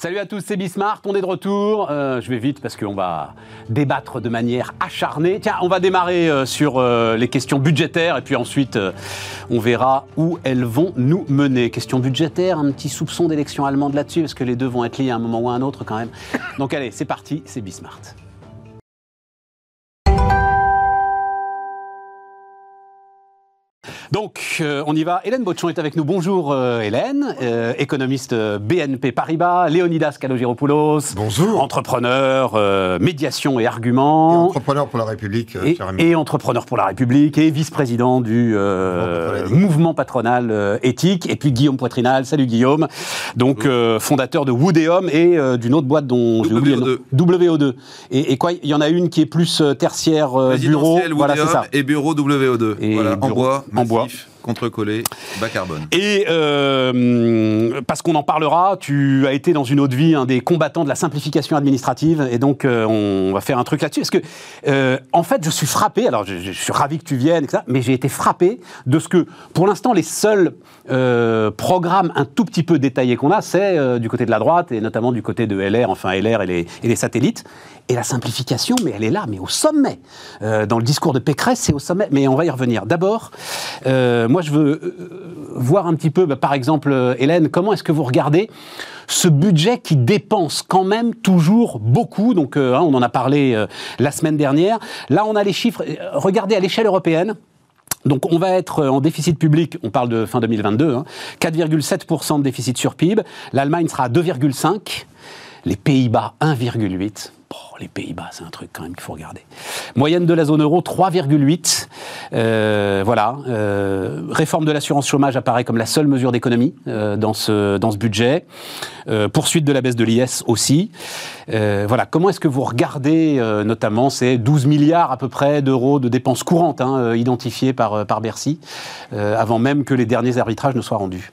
Salut à tous, c'est Bismart, on est de retour. Euh, je vais vite parce qu'on va débattre de manière acharnée. Tiens, on va démarrer euh, sur euh, les questions budgétaires et puis ensuite on verra où elles vont nous mener. Question budgétaire, un petit soupçon d'élection allemande là-dessus parce que les deux vont être liés à un moment ou à un autre quand même. Donc allez, c'est parti, c'est Bismart. Donc, euh, on y va. Hélène Botchon est avec nous. Bonjour euh, Hélène, euh, économiste BNP Paribas, Léonidas Kalogiropoulos. Bonjour. Entrepreneur, médiation et arguments. Et entrepreneur pour la République, et, et entrepreneur pour la République, et vice-président du mouvement patronal éthique. Et puis Guillaume Poitrinal. Salut Guillaume. Donc, fondateur de Woodeum et d'une autre boîte dont j'ai oublié le nom. WO2. Et, et, quoi Il y en a une qui est plus tertiaire bureau. Voilà, c'est ça. Et bureau WO2. Et voilà, en bois. En bois contre-collé, bas carbone. Et euh, parce qu'on en parlera, tu as été dans une autre vie un des combattants de la simplification administrative, et donc euh, on va faire un truc là-dessus. Parce que, euh, en fait, je suis frappé, alors je, suis ravi que tu viennes, etc., mais j'ai été frappé de ce que, pour l'instant, les seuls programmes un tout petit peu détaillés qu'on a, c'est du côté de la droite, et notamment du côté de LR, enfin LR et les, satellites. Et la simplification, mais elle est là, mais au sommet. dans le discours de Pécresse, c'est au sommet. Mais on va y revenir. D'abord, moi, je veux euh, voir un petit peu, bah, par exemple, euh, Hélène, comment est-ce que vous regardez ce budget qui dépense quand même toujours beaucoup? Donc, euh, hein, on en a parlé la semaine dernière. Là, on a les chiffres. Regardez à l'échelle européenne. Donc on va être en déficit public, on parle de fin 2022, 4,7% hein, de déficit sur PIB. L'Allemagne sera à 2,5%. Les Pays-Bas, 1,8% les Pays-Bas, c'est un truc quand même qu'il faut regarder. Moyenne de la zone euro, 3,8. Euh, voilà. Euh, réforme de l'assurance chômage apparaît comme la seule mesure d'économie euh, dans, ce, dans ce budget. poursuite de la baisse de l'IS aussi. voilà. Comment est-ce que vous regardez notamment ces 12 milliards à peu près d'euros de dépenses courantes hein, identifiées par, par Bercy, avant même que les derniers arbitrages ne soient rendus?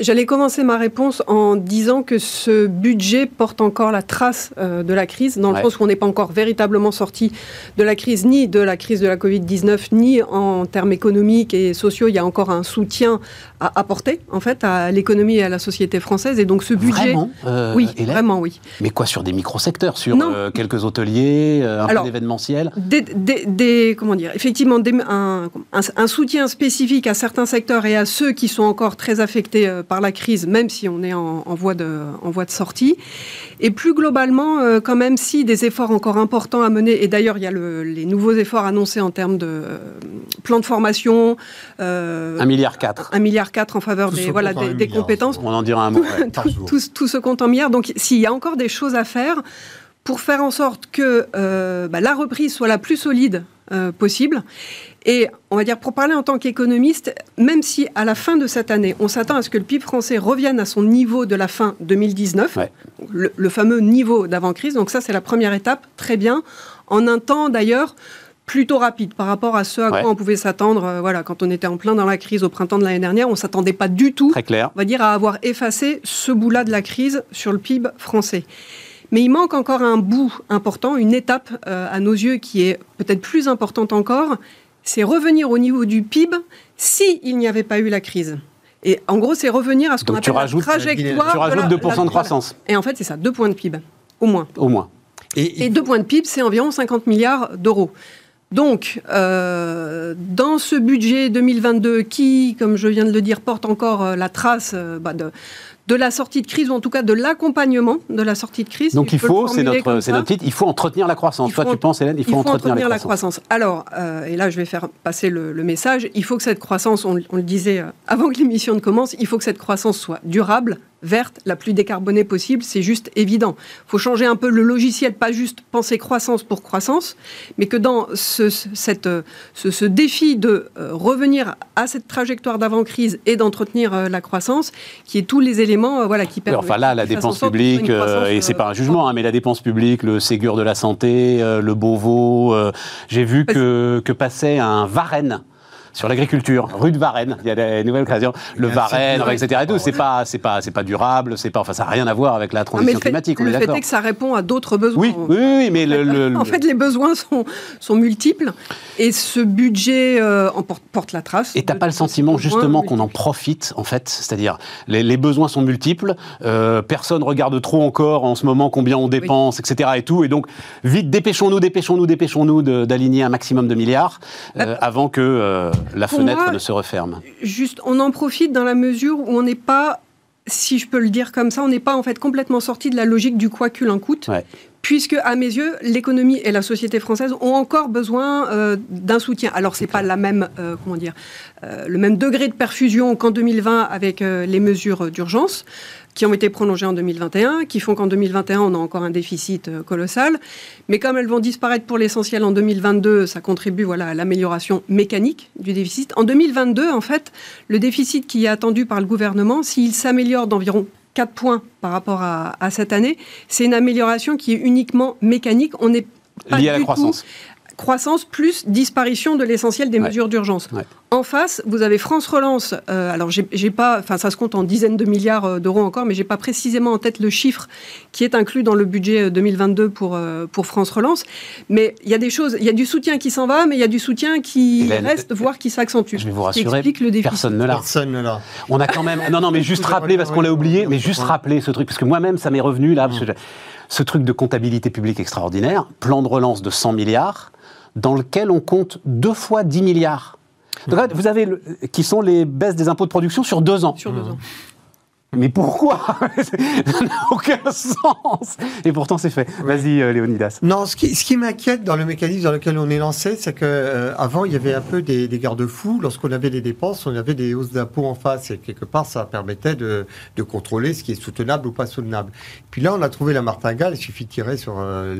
J'allais commencer ma réponse en disant que ce budget porte encore la trace euh, de la crise, dans le sens où on n'est pas encore véritablement sorti de la crise, ni de la crise de la Covid-19, ni en termes économiques et sociaux. Il y a encore un soutien à apporter, en fait, à l'économie et à la société française. Et donc ce budget. Vraiment euh, Oui, vraiment, oui. Mais quoi, sur des micro-secteurs Sur euh, quelques hôteliers, un peu d'événementiel des, Comment dire Effectivement, un, un soutien spécifique à certains secteurs et à ceux qui sont encore très affectés euh, par la crise, même si on est en, voie, de, en voie de sortie. Et plus globalement, euh, quand même, si des efforts encore importants à mener, et d'ailleurs, il y a les nouveaux efforts annoncés en termes de euh, plan de formation. un milliard quatre. Un milliard quatre en faveur des, voilà, des, compétences. On en dira un mot. tout, tout, ce compte en milliards. Donc, s'il y a encore des choses à faire pour faire en sorte que bah, la reprise soit la plus solide possible et on va dire, pour parler en tant qu'économiste, même si à la fin de cette année, on s'attend à ce que le PIB français revienne à son niveau de la fin 2019, le, fameux niveau d'avant-crise, donc ça c'est la première étape, très bien, en un temps d'ailleurs plutôt rapide par rapport à ce à quoi on pouvait s'attendre euh, voilà, quand on était en plein dans la crise au printemps de l'année dernière. On s'attendait pas du tout, Très clair. on va dire, à avoir effacé ce bout-là de la crise sur le PIB français. Mais il manque encore un bout important, une étape euh, à nos yeux qui est peut-être plus importante encore, c'est revenir au niveau du PIB s'il n'y avait pas eu la crise. Et en gros, c'est revenir à ce qu'on appelle la trajectoire. Tu rajoutes 2% de croissance. Et en fait, c'est ça, 2 points de PIB, au moins. Au moins. Et, 2 points de PIB, c'est environ 50 milliards d'euros. Donc, euh, dans ce budget 2022 qui, comme je viens de le dire, porte encore euh, la trace euh, bah, de, de la sortie de crise, ou en tout cas de l'accompagnement de la sortie de crise. Donc il faut, c'est notre, notre, titre, il faut entretenir la croissance. Toi, tu penses, Hélène, il faut, entretenir, la, croissance. Alors, euh, et là, je vais faire passer le, message, il faut que cette croissance, on, on le disait euh, avant que l'émission ne commence, il faut que cette croissance soit durable, verte, la plus décarbonée possible, c'est juste évident. Il faut changer un peu le logiciel, pas juste penser croissance pour croissance, mais que dans ce, cette, ce, défi de euh, revenir à cette trajectoire d'avant-crise et d'entretenir euh, la croissance, qui est tous les éléments euh, voilà, qui permettent... Enfin là, la dépense publique, et c'est pas un jugement, hein, mais la dépense publique, le Ségur de la santé, le Beauvau, j'ai vu que, que passait un Varenne sur l'agriculture, rue de Varennes. Il y a des nouvelles créations. Le Varennes, etc. Et tout. C'est pas, c'est pas, c'est pas durable. C'est pas, enfin, ça n'a rien à voir avec la transition climatique. Le fait est que ça répond à d'autres besoins. Oui, oui, mais le, en fait, les besoins sont, sont multiples et ce budget euh, en porte, la trace. Et t'as pas le sentiment justement qu'on en profite en fait, c'est-à-dire les, besoins sont multiples. Euh, personne regarde trop encore en ce moment combien on dépense, etc. Et tout. Et donc vite, dépêchons-nous, dépêchons-nous, dépêchons-nous d'aligner un maximum de milliards euh, avant que euh, la fenêtre ne se referme. Juste, on en profite dans la mesure où on n'est pas si je peux le dire comme ça, on n'est pas en fait complètement sorti de la logique du quoi qu'il en coûte, puisque à mes yeux, l'économie et la société française ont encore besoin euh, d'un soutien. Alors c'est pas la même, comment dire, le même degré de perfusion qu'en 2020 avec les mesures d'urgence qui ont été prolongées en 2021, qui font qu'en 2021, on a encore un déficit euh, colossal. Mais comme elles vont disparaître pour l'essentiel en 2022, ça contribue voilà, à l'amélioration mécanique du déficit. En 2022, en fait, le déficit qui est attendu par le gouvernement, s'il s'améliore d'environ 4 points par rapport à, cette année, c'est une amélioration qui est uniquement mécanique. On n'est pas liée à la croissance croissance plus disparition de l'essentiel des mesures d'urgence. En face, vous avez France Relance. Euh, alors, j'ai pas, enfin, ça se compte en dizaines de milliards euh, d'euros encore, mais j'ai pas précisément en tête le chiffre qui est inclus dans le budget 2022 euh, pour pour France Relance. Mais il y a des choses, il y a du soutien qui s'en va, mais il y a du soutien qui reste, voire qui s'accentue. Je vais vous rassurer, le personne ne l'a. Personne ne l'a. On a quand même, non, non, mais juste rappeler parce qu'on l'a oublié, mais juste rappeler ce truc parce que moi-même ça m'est revenu là, parce que ce truc de comptabilité publique extraordinaire, plan de relance de 100 milliards dans lequel on compte deux fois 10 milliards. Donc vous avez qui sont les baisses des impôts de production sur deux ans. Sur deux ans. Mais pourquoi? Ça n'a aucun sens Et pourtant, c'est fait. Vas-y, euh, Léonidas. Non, ce qui, ce qui m'inquiète dans le mécanisme dans lequel on est lancé, c'est qu'avant, euh, avant il y avait un peu des, des garde-fous. Lorsqu'on avait des dépenses, on avait des hausses d'impôts en face. Et quelque part, ça permettait de, de, contrôler ce qui est soutenable ou pas soutenable. Puis là, on a trouvé la martingale. Il suffit de tirer sur euh,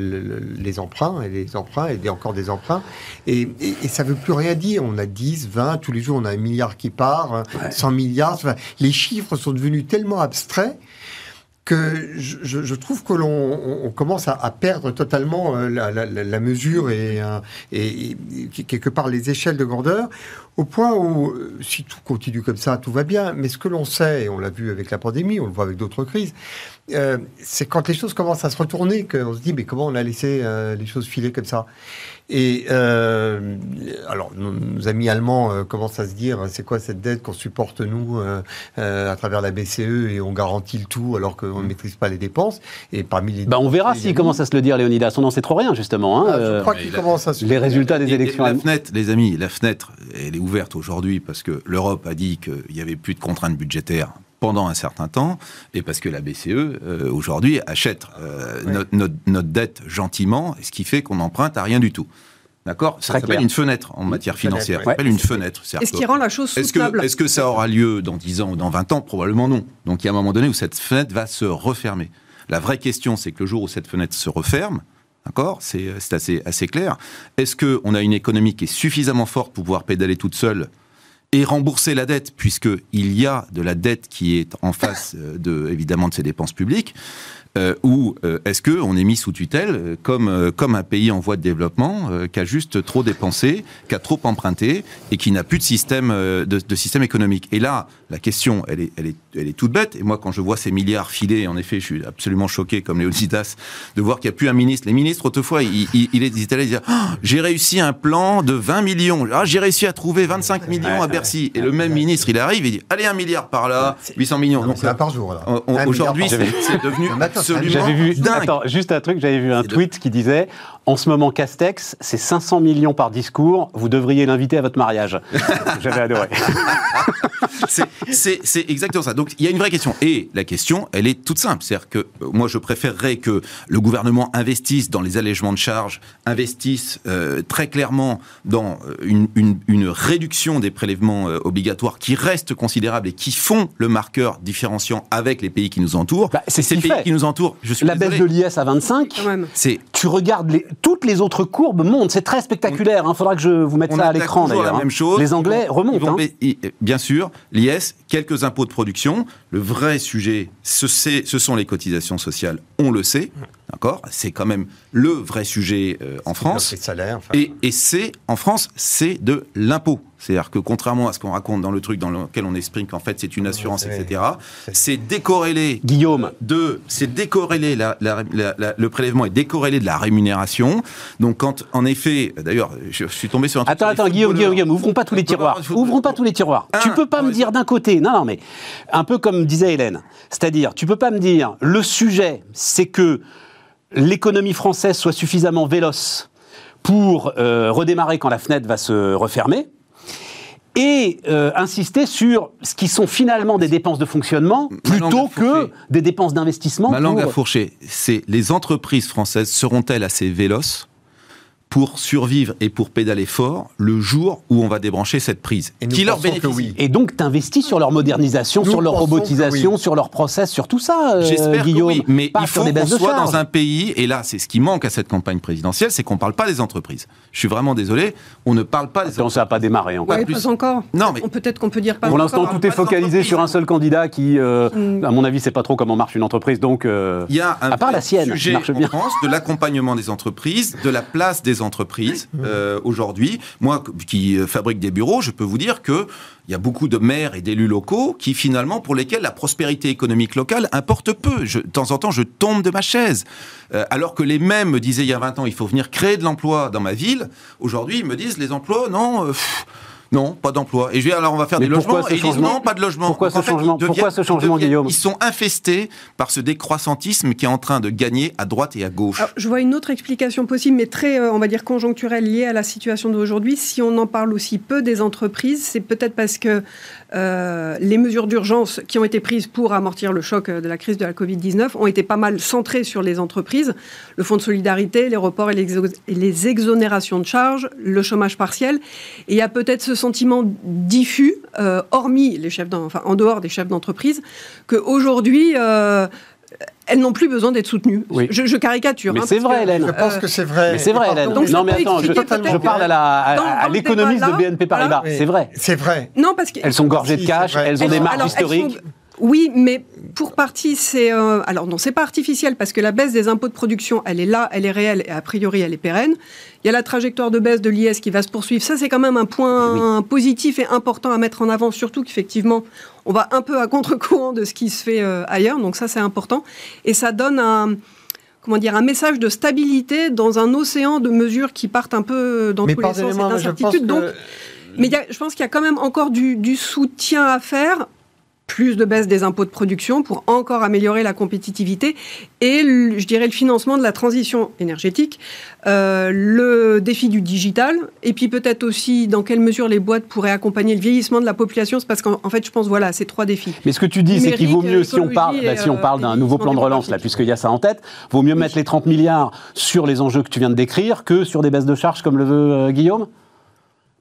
les emprunts et les emprunts et encore des emprunts. Et, et, ça ne veut plus rien dire. On a 10, 20, tous les jours, on a un milliard qui part, 100 milliards. les chiffres sont devenus tellement abstrait que je, trouve que l'on commence à, perdre totalement euh, la, mesure et, euh, et, quelque part les échelles de grandeur, au point où, euh, si tout continue comme ça, tout va bien. Mais ce que l'on sait, et on l'a vu avec la pandémie, on le voit avec d'autres crises, c'est quand les choses commencent à se retourner qu'on se dit, mais comment on a laissé les choses filer comme ça? Et euh, alors, nos, amis allemands euh, commencent à se dire, c'est quoi cette dette qu'on supporte nous euh, à travers la BCE et on garantit le tout alors qu'on ne mm. maîtrise pas les dépenses. Et parmi les, bah, on verra s'ils commencent à se le dire, Léonidas. On n'en sait trop rien justement. Hein, ah, je crois qu'ils commencent à se les résultats des élections. La fenêtre, les amis, la fenêtre, elle est ouverte aujourd'hui parce que l'Europe a dit qu'il n'y avait plus de contraintes budgétaires pendant un certain temps, et parce que la BCE, euh, aujourd'hui, achète euh, notre, dette gentiment, ce qui fait qu'on emprunte à rien du tout. D'accord? Ça s'appelle une fenêtre en matière financière. Ça s'appelle une fenêtre. Est-ce qui rend la chose soutenable? Est-ce que, ça aura lieu dans 10 ans ou dans 20 ans? Probablement non. Donc il y a un moment donné où cette fenêtre va se refermer. La vraie question, c'est que le jour où cette fenêtre se referme, D'accord? C'est assez, assez clair. Est-ce qu'on a une économie qui est suffisamment forte pour pouvoir pédaler toute seule et rembourser la dette, puisqu'il y a de la dette qui est en face, euh, de, évidemment, de ces dépenses publiques euh, ou euh, est-ce qu'on est mis sous tutelle euh, comme, euh, comme un pays en voie de développement qui a juste trop dépensé, qui a trop emprunté et qui n'a plus de système, de, de, système économique Et là, la question, elle est, elle, est, elle est toute bête. Et moi, quand je vois ces milliards filés, en effet, je suis absolument choqué, comme Léonidas, de voir qu'il n'y a plus un ministre. Les ministres, autrefois, ils, ils, ils étaient là, ils disaient oh, J'ai réussi un plan de 20 millions. Ah, j'ai réussi à trouver 25 millions à Bercy. Et le même ministre, il arrive et dit Allez, un milliard par là, 800 millions. Donc, c'est par jour. Aujourd'hui, c'est devenu j'avais vu, attends, juste un truc, j'avais vu un tweet qui disait en ce moment, Castex, c'est 500 millions par discours, vous devriez l'inviter à votre mariage. J'avais adoré. c'est exactement ça. Donc il y a une vraie question. Et la question, elle est toute simple. C'est-à-dire que euh, moi, je préférerais que le gouvernement investisse dans les allègements de charges, investisse euh, très clairement dans euh, une, une, une réduction des prélèvements obligatoires qui restent considérables et qui font le marqueur différenciant avec les pays qui nous entourent. Bah, c'est ces pays fait. qui nous entourent. Je suis la baisse de l'IS à 25, tu regardes les, toutes les autres courbes montent. C'est très spectaculaire. Il hein. faudra que je vous mette ça à l'écran d'ailleurs. Hein. Les Anglais remontent. Hein. Bien sûr, l'IS, quelques impôts de production. Le vrai sujet, ce, ce sont les cotisations sociales. On le sait. D'accord? C'est quand même le vrai sujet euh, en France. Enfin. Et, et c'est, en France, c'est de l'impôt. C'est-à-dire que contrairement à ce qu'on raconte dans le truc dans lequel on exprime qu'en fait c'est une assurance, etc., c'est décorrélé Guillaume, de, c'est décorrélé, la, la- la- la- le prélèvement est décorrélé de la rémunération. Donc quand, en effet, d'ailleurs, je, je suis tombé sur un truc Attends, attends, Guillaume. Guillaume, Guillaume, ouvrons pas tous les tiroirs. Ouvrons pas tous les tiroirs. Un, tu peux pas par me dire d'un côté, non, non, mais un peu comme disait Hélène, c'est-à-dire, tu peux pas me dire, le sujet, c'est que l'économie française soit suffisamment véloce pour euh, redémarrer quand la fenêtre va se refermer. Et euh, insister sur ce qui sont finalement des dépenses de fonctionnement plutôt que des dépenses d'investissement. Ma langue pour- à fourcher, c'est les entreprises françaises seront-elles assez véloces? Pour survivre et pour pédaler fort le jour où on va débrancher cette prise Et qui leur que bénéficie oui. Et donc, t'investis sur leur modernisation, Nous sur leur que robotisation, oui. sur leur process, sur tout ça, euh, J'espère que Guillaume. oui, mais pas il faut qu'on soit dans un pays, et là c'est ce qui manque à cette campagne présidentielle, c'est qu'on ne parle pas des entreprises. Je suis vraiment désolé, on ne parle pas des Attends, ça n'a pas démarré encore. Ouais, plus. pas encore. Non, mais- Peut-être qu'on peut dire pas Pour l'instant, tout est focalisé sur un seul candidat qui, euh, Mm. à mon avis, sait pas trop comment marche une entreprise. Donc, euh, Il y a un à part la sienne, sujet marche en bien. France de l'accompagnement des entreprises, de la place des entreprises euh, aujourd'hui. Moi, qui fabrique des bureaux, je peux vous dire que il y a beaucoup de maires et d'élus locaux qui finalement pour lesquels la prospérité économique locale importe peu. Je, de temps en temps, je tombe de ma chaise. Euh, alors que les mêmes me disaient il y a 20 ans, il faut venir créer de l'emploi dans ma ville. Aujourd'hui, ils me disent les emplois, non. euh, non, pas d'emploi. Et je dis alors on va faire Mais des logements. Et ils disent changement non, pas de logement. Pourquoi Donc, ce fait, changement Pourquoi ce Guillaume Ils sont infestés par ce décroissantisme qui est en train de gagner à droite et à gauche. Alors, je vois une autre explication possible, mais très, euh, on va dire, conjoncturelle liée à la situation d'aujourd'hui. Si on en parle aussi peu des entreprises, c'est peut-être parce que euh, les mesures d'urgence qui ont été prises pour amortir le choc euh, de la crise de la Covid-19 ont été pas mal centrées sur les entreprises. Le fonds de solidarité, les reports et les, exonérations de charges, le chômage partiel. Et il y a peut-être ce sentiment diffus, euh, hormis les chefs, d'en- enfin, en dehors des chefs d'entreprise, qu'aujourd'hui, euh, elles n'ont plus besoin d'être soutenues. Oui. Je, je caricature. Mais hein, c'est vrai, que, Hélène. Je pense que c'est vrai. Mais c'est vrai, Hélène. Donc, non, mais attends, je, je parle à l'économiste de BNP Paribas. voilà. C'est vrai. C'est vrai. Non, parce que Elles sont gorgées de cash, elles ont elles des elles historiques. Oui, mais pour partie, c'est euh, alors non, c'est pas artificiel parce que la baisse des impôts de production, elle est là, elle est réelle et a priori elle est pérenne. Il y a la trajectoire de baisse de l'IS qui va se poursuivre. Ça, c'est quand même un point positif et important à mettre en avant, surtout qu'effectivement, on va un peu à contre-courant de ce qui se fait euh, ailleurs. Donc ça, c'est important et ça donne un comment dire, un message de stabilité dans un océan de mesures qui partent un peu dans Mais tous les sens et mais je pense d'incertitudes. Donc, que mais il y a- je pense qu'il y a quand même encore du, du soutien à faire, plus de baisse des impôts de production pour encore améliorer la compétitivité et, le- je dirais, le financement de la transition énergétique, euh, le défi du digital, et puis peut-être aussi dans quelle mesure les boîtes pourraient accompagner le vieillissement de la population. C'est parce qu'en en fait, je pense, voilà, ces trois défis. Mais ce que tu dis, c'est qu'il vaut mieux, si on parle, bah, si on et, parle euh, d'un nouveau plan de relance, là, puisqu'il y a ça en tête, vaut mieux mettre les 30 milliards sur les enjeux que tu viens de décrire que sur des baisses de charges comme le veut euh, Guillaume?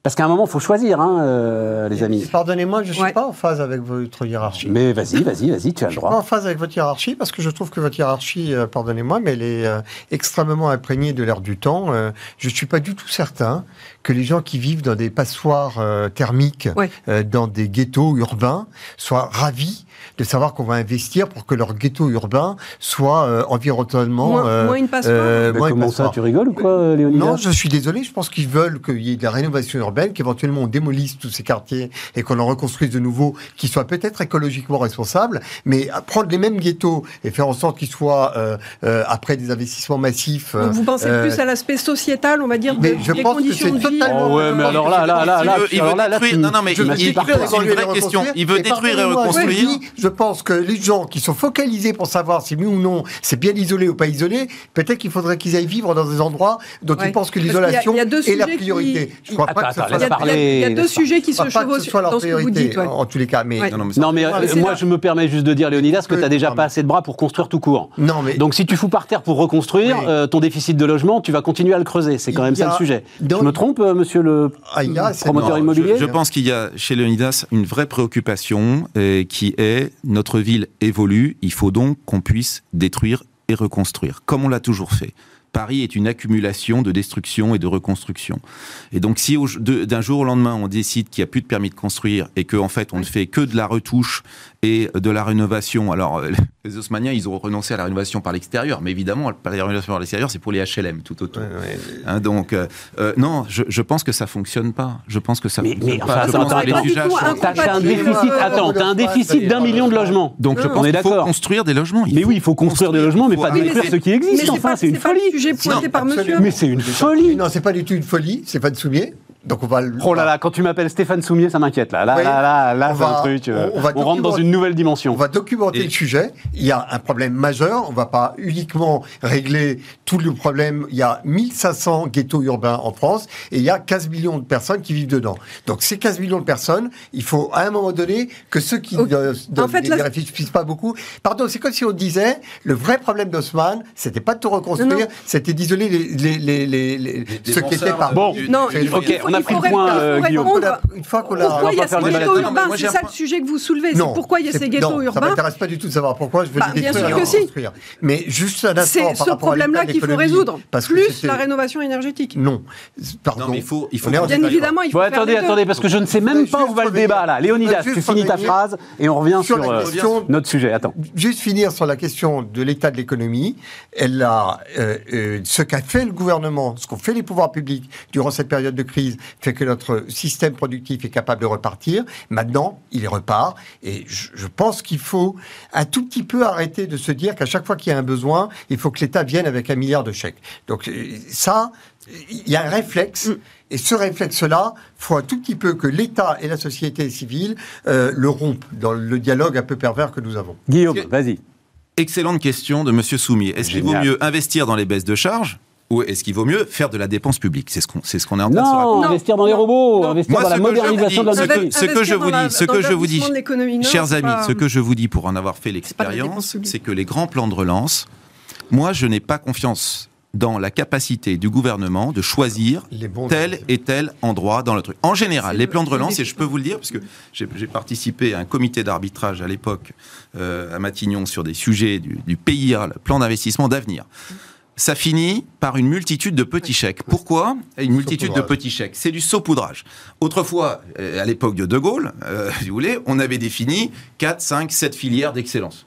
Parce qu'à un moment, il faut choisir, hein, euh, les amis. Pardonnez-moi, je ne suis Ouais. pas en phase avec votre hiérarchie. Mais vas-y, vas-y, vas-y, tu as le Je suis pas en droit. phase avec votre hiérarchie parce que je trouve que votre hiérarchie, euh, pardonnez-moi, mais elle est euh, extrêmement imprégnée de l'air du temps. Euh, je ne suis pas du tout certain que les gens qui vivent dans des passoires euh, thermiques, Ouais. euh, dans des ghettos urbains, soient ravis de savoir qu'on va investir pour que leur ghetto urbain soit euh, environnementalement Moins- euh, moins une passoire Mais moins une comment ça, tu rigoles ou quoi, euh, Léonidas Non, je suis désolé. Je pense qu'ils veulent qu'il y ait de la rénovation urbaine, qu'éventuellement on démolisse tous ces quartiers et qu'on en reconstruise de nouveaux qui soient peut-être écologiquement responsables, mais à prendre les mêmes ghettos et faire en sorte qu'ils soient euh, euh, après des investissements massifs. Donc vous pensez euh, plus à l'aspect sociétal, on va dire, de- mais je des pense que conditions c'est de vie totalement- Oh ouais, mais alors là, là, là, Il là, veut- il détruire- non, non, mais il- détruire question. Veut Et détruire et reconstruire. Je pense que les gens qui sont focalisés pour savoir si oui ou non c'est bien isolé ou pas isolé, peut-être qu'il faudrait qu'ils aillent vivre dans des endroits dont ils pensent que l'isolation est la priorité. Je crois pas que laisse Il y a- parler, il y a, il y a deux sujets qui se chevauchent dans ce que vous dites. en tous les cas. Mais. Non, mais euh, moi, je me permets juste de dire, Léonidas, que tu n'as déjà pas assez de bras pour construire tout court. Non, mais Donc, si tu fous par terre pour reconstruire, euh, ton déficit de logement, tu vas continuer à le creuser. C'est quand même ça le sujet. Je me trompe, monsieur le Ah, il y a, c'est- promoteur Non, immobilier je, je pense qu'il y a chez Leonidas une vraie préoccupation euh, qui est notre ville évolue, il faut donc qu'on puisse détruire et reconstruire, comme on l'a toujours fait. Paris est une accumulation de destruction et de reconstruction. Et donc, si d'un jour au lendemain, on décide qu'il n'y a plus de permis de construire et qu'en en fait, on ne fait que de la retouche et de la rénovation, alors euh, les Haussmanniens, ils ont renoncé à la rénovation par l'extérieur, mais évidemment, la rénovation par l'extérieur, c'est pour les HLM tout autour. Hein, donc, euh, euh, non, je, je, pense que ça fonctionne pas. Je pense que ça mais, fonctionne mais, pas. Enfin, attends, les T'as un déficit, attends, t'as un déficit d'un million de logements. Donc, je pense qu'il faut construire des logements. mais oui, il faut construire, des logements, mais pas détruire ceux qui existent. Enfin, c'est une folie. Mais c'est une folie. Non, c'est pas du tout une folie, c'est pas de soulier. Donc on va. Oh là là, quand tu m'appelles Stéphane Soumier, ça m'inquiète là. Là, là, là, là, c'est un truc. Euh, on, on rentre dans une nouvelle dimension. On va documenter le sujet. Il y a un problème majeur. On va pas uniquement régler tout le problème. Il y a 1500 ghettos urbains en France et il y a 15 millions de personnes qui vivent dedans. Donc ces 15 millions de personnes, il faut à un moment donné que ceux qui okay. euh, en fait, ne réfléchissent pas beaucoup. Pardon, c'est comme si on disait le vrai problème d'Haussmann, c'était pas de tout reconstruire, c'était d'isoler les, les, les, les, ceux qui étaient par. Bon, non, ok on a pris le point, euh, Guillaume. Une fois qu'on a. Pourquoi il y a ces ghettos urbains C'est ça le sujet que vous soulevez. C'est pourquoi il y a ces ghettos urbains. Ça m'intéresse pas du tout de savoir pourquoi. Je veux les détruire et construire. Mais juste un instant. C'est ce problème-là qu'il faut résoudre. Plus la rénovation énergétique. Non. Pardon. mais il faut. Bien évidemment, il faut. Attendez, attendez, parce que je ne sais même pas où va le débat là. Léonidas, tu finis ta phrase et on revient sur euh, notre sujet. Attends. Juste finir sur la question de l'état de l'économie. Elle a euh, ce qu'a fait le gouvernement, ce qu'ont fait les pouvoirs publics durant cette période de crise, fait que notre système productif est capable de repartir. Maintenant, il repart. Et je, pense qu'il faut un tout petit peu arrêter de se dire qu'à chaque fois qu'il y a un besoin, il faut que l'État vienne avec un milliard de chèques. Donc euh, ça, il y a un réflexe. Et ce réflexe-là, faut un tout petit peu que l'État et la société civile euh, le rompent dans le dialogue un peu pervers que nous avons. Guillaume, vas-y. Excellente question de Monsieur Soumier. Est-ce qu'il vaut mieux investir dans les baisses de charges ou est-ce qu'il vaut mieux faire de la dépense publique? C'est ce qu'on c'est ce qu'on est en train de se raconter. investir dans les robots, investir dans la modernisation de la Ce que je vous dis, ce que je vous dis, chers amis, ce que je vous dis pour en avoir fait l'expérience, c'est que les grands plans de relance, moi je n'ai pas confiance dans la capacité du gouvernement de choisir tel et tel endroit dans le truc. En général, les plans de relance, et je peux vous le dire, parce que j'ai participé à un comité d'arbitrage à l'époque euh, à Matignon sur des sujets du, du PIA, le plan d'investissement d'avenir ça finit par une multitude de petits chèques. Pourquoi Une multitude de petits chèques? C'est du saupoudrage. Autrefois, euh, à l'époque de De Gaulle, euh, si vous voulez, on avait défini 4, 5, 7 filières d'excellence.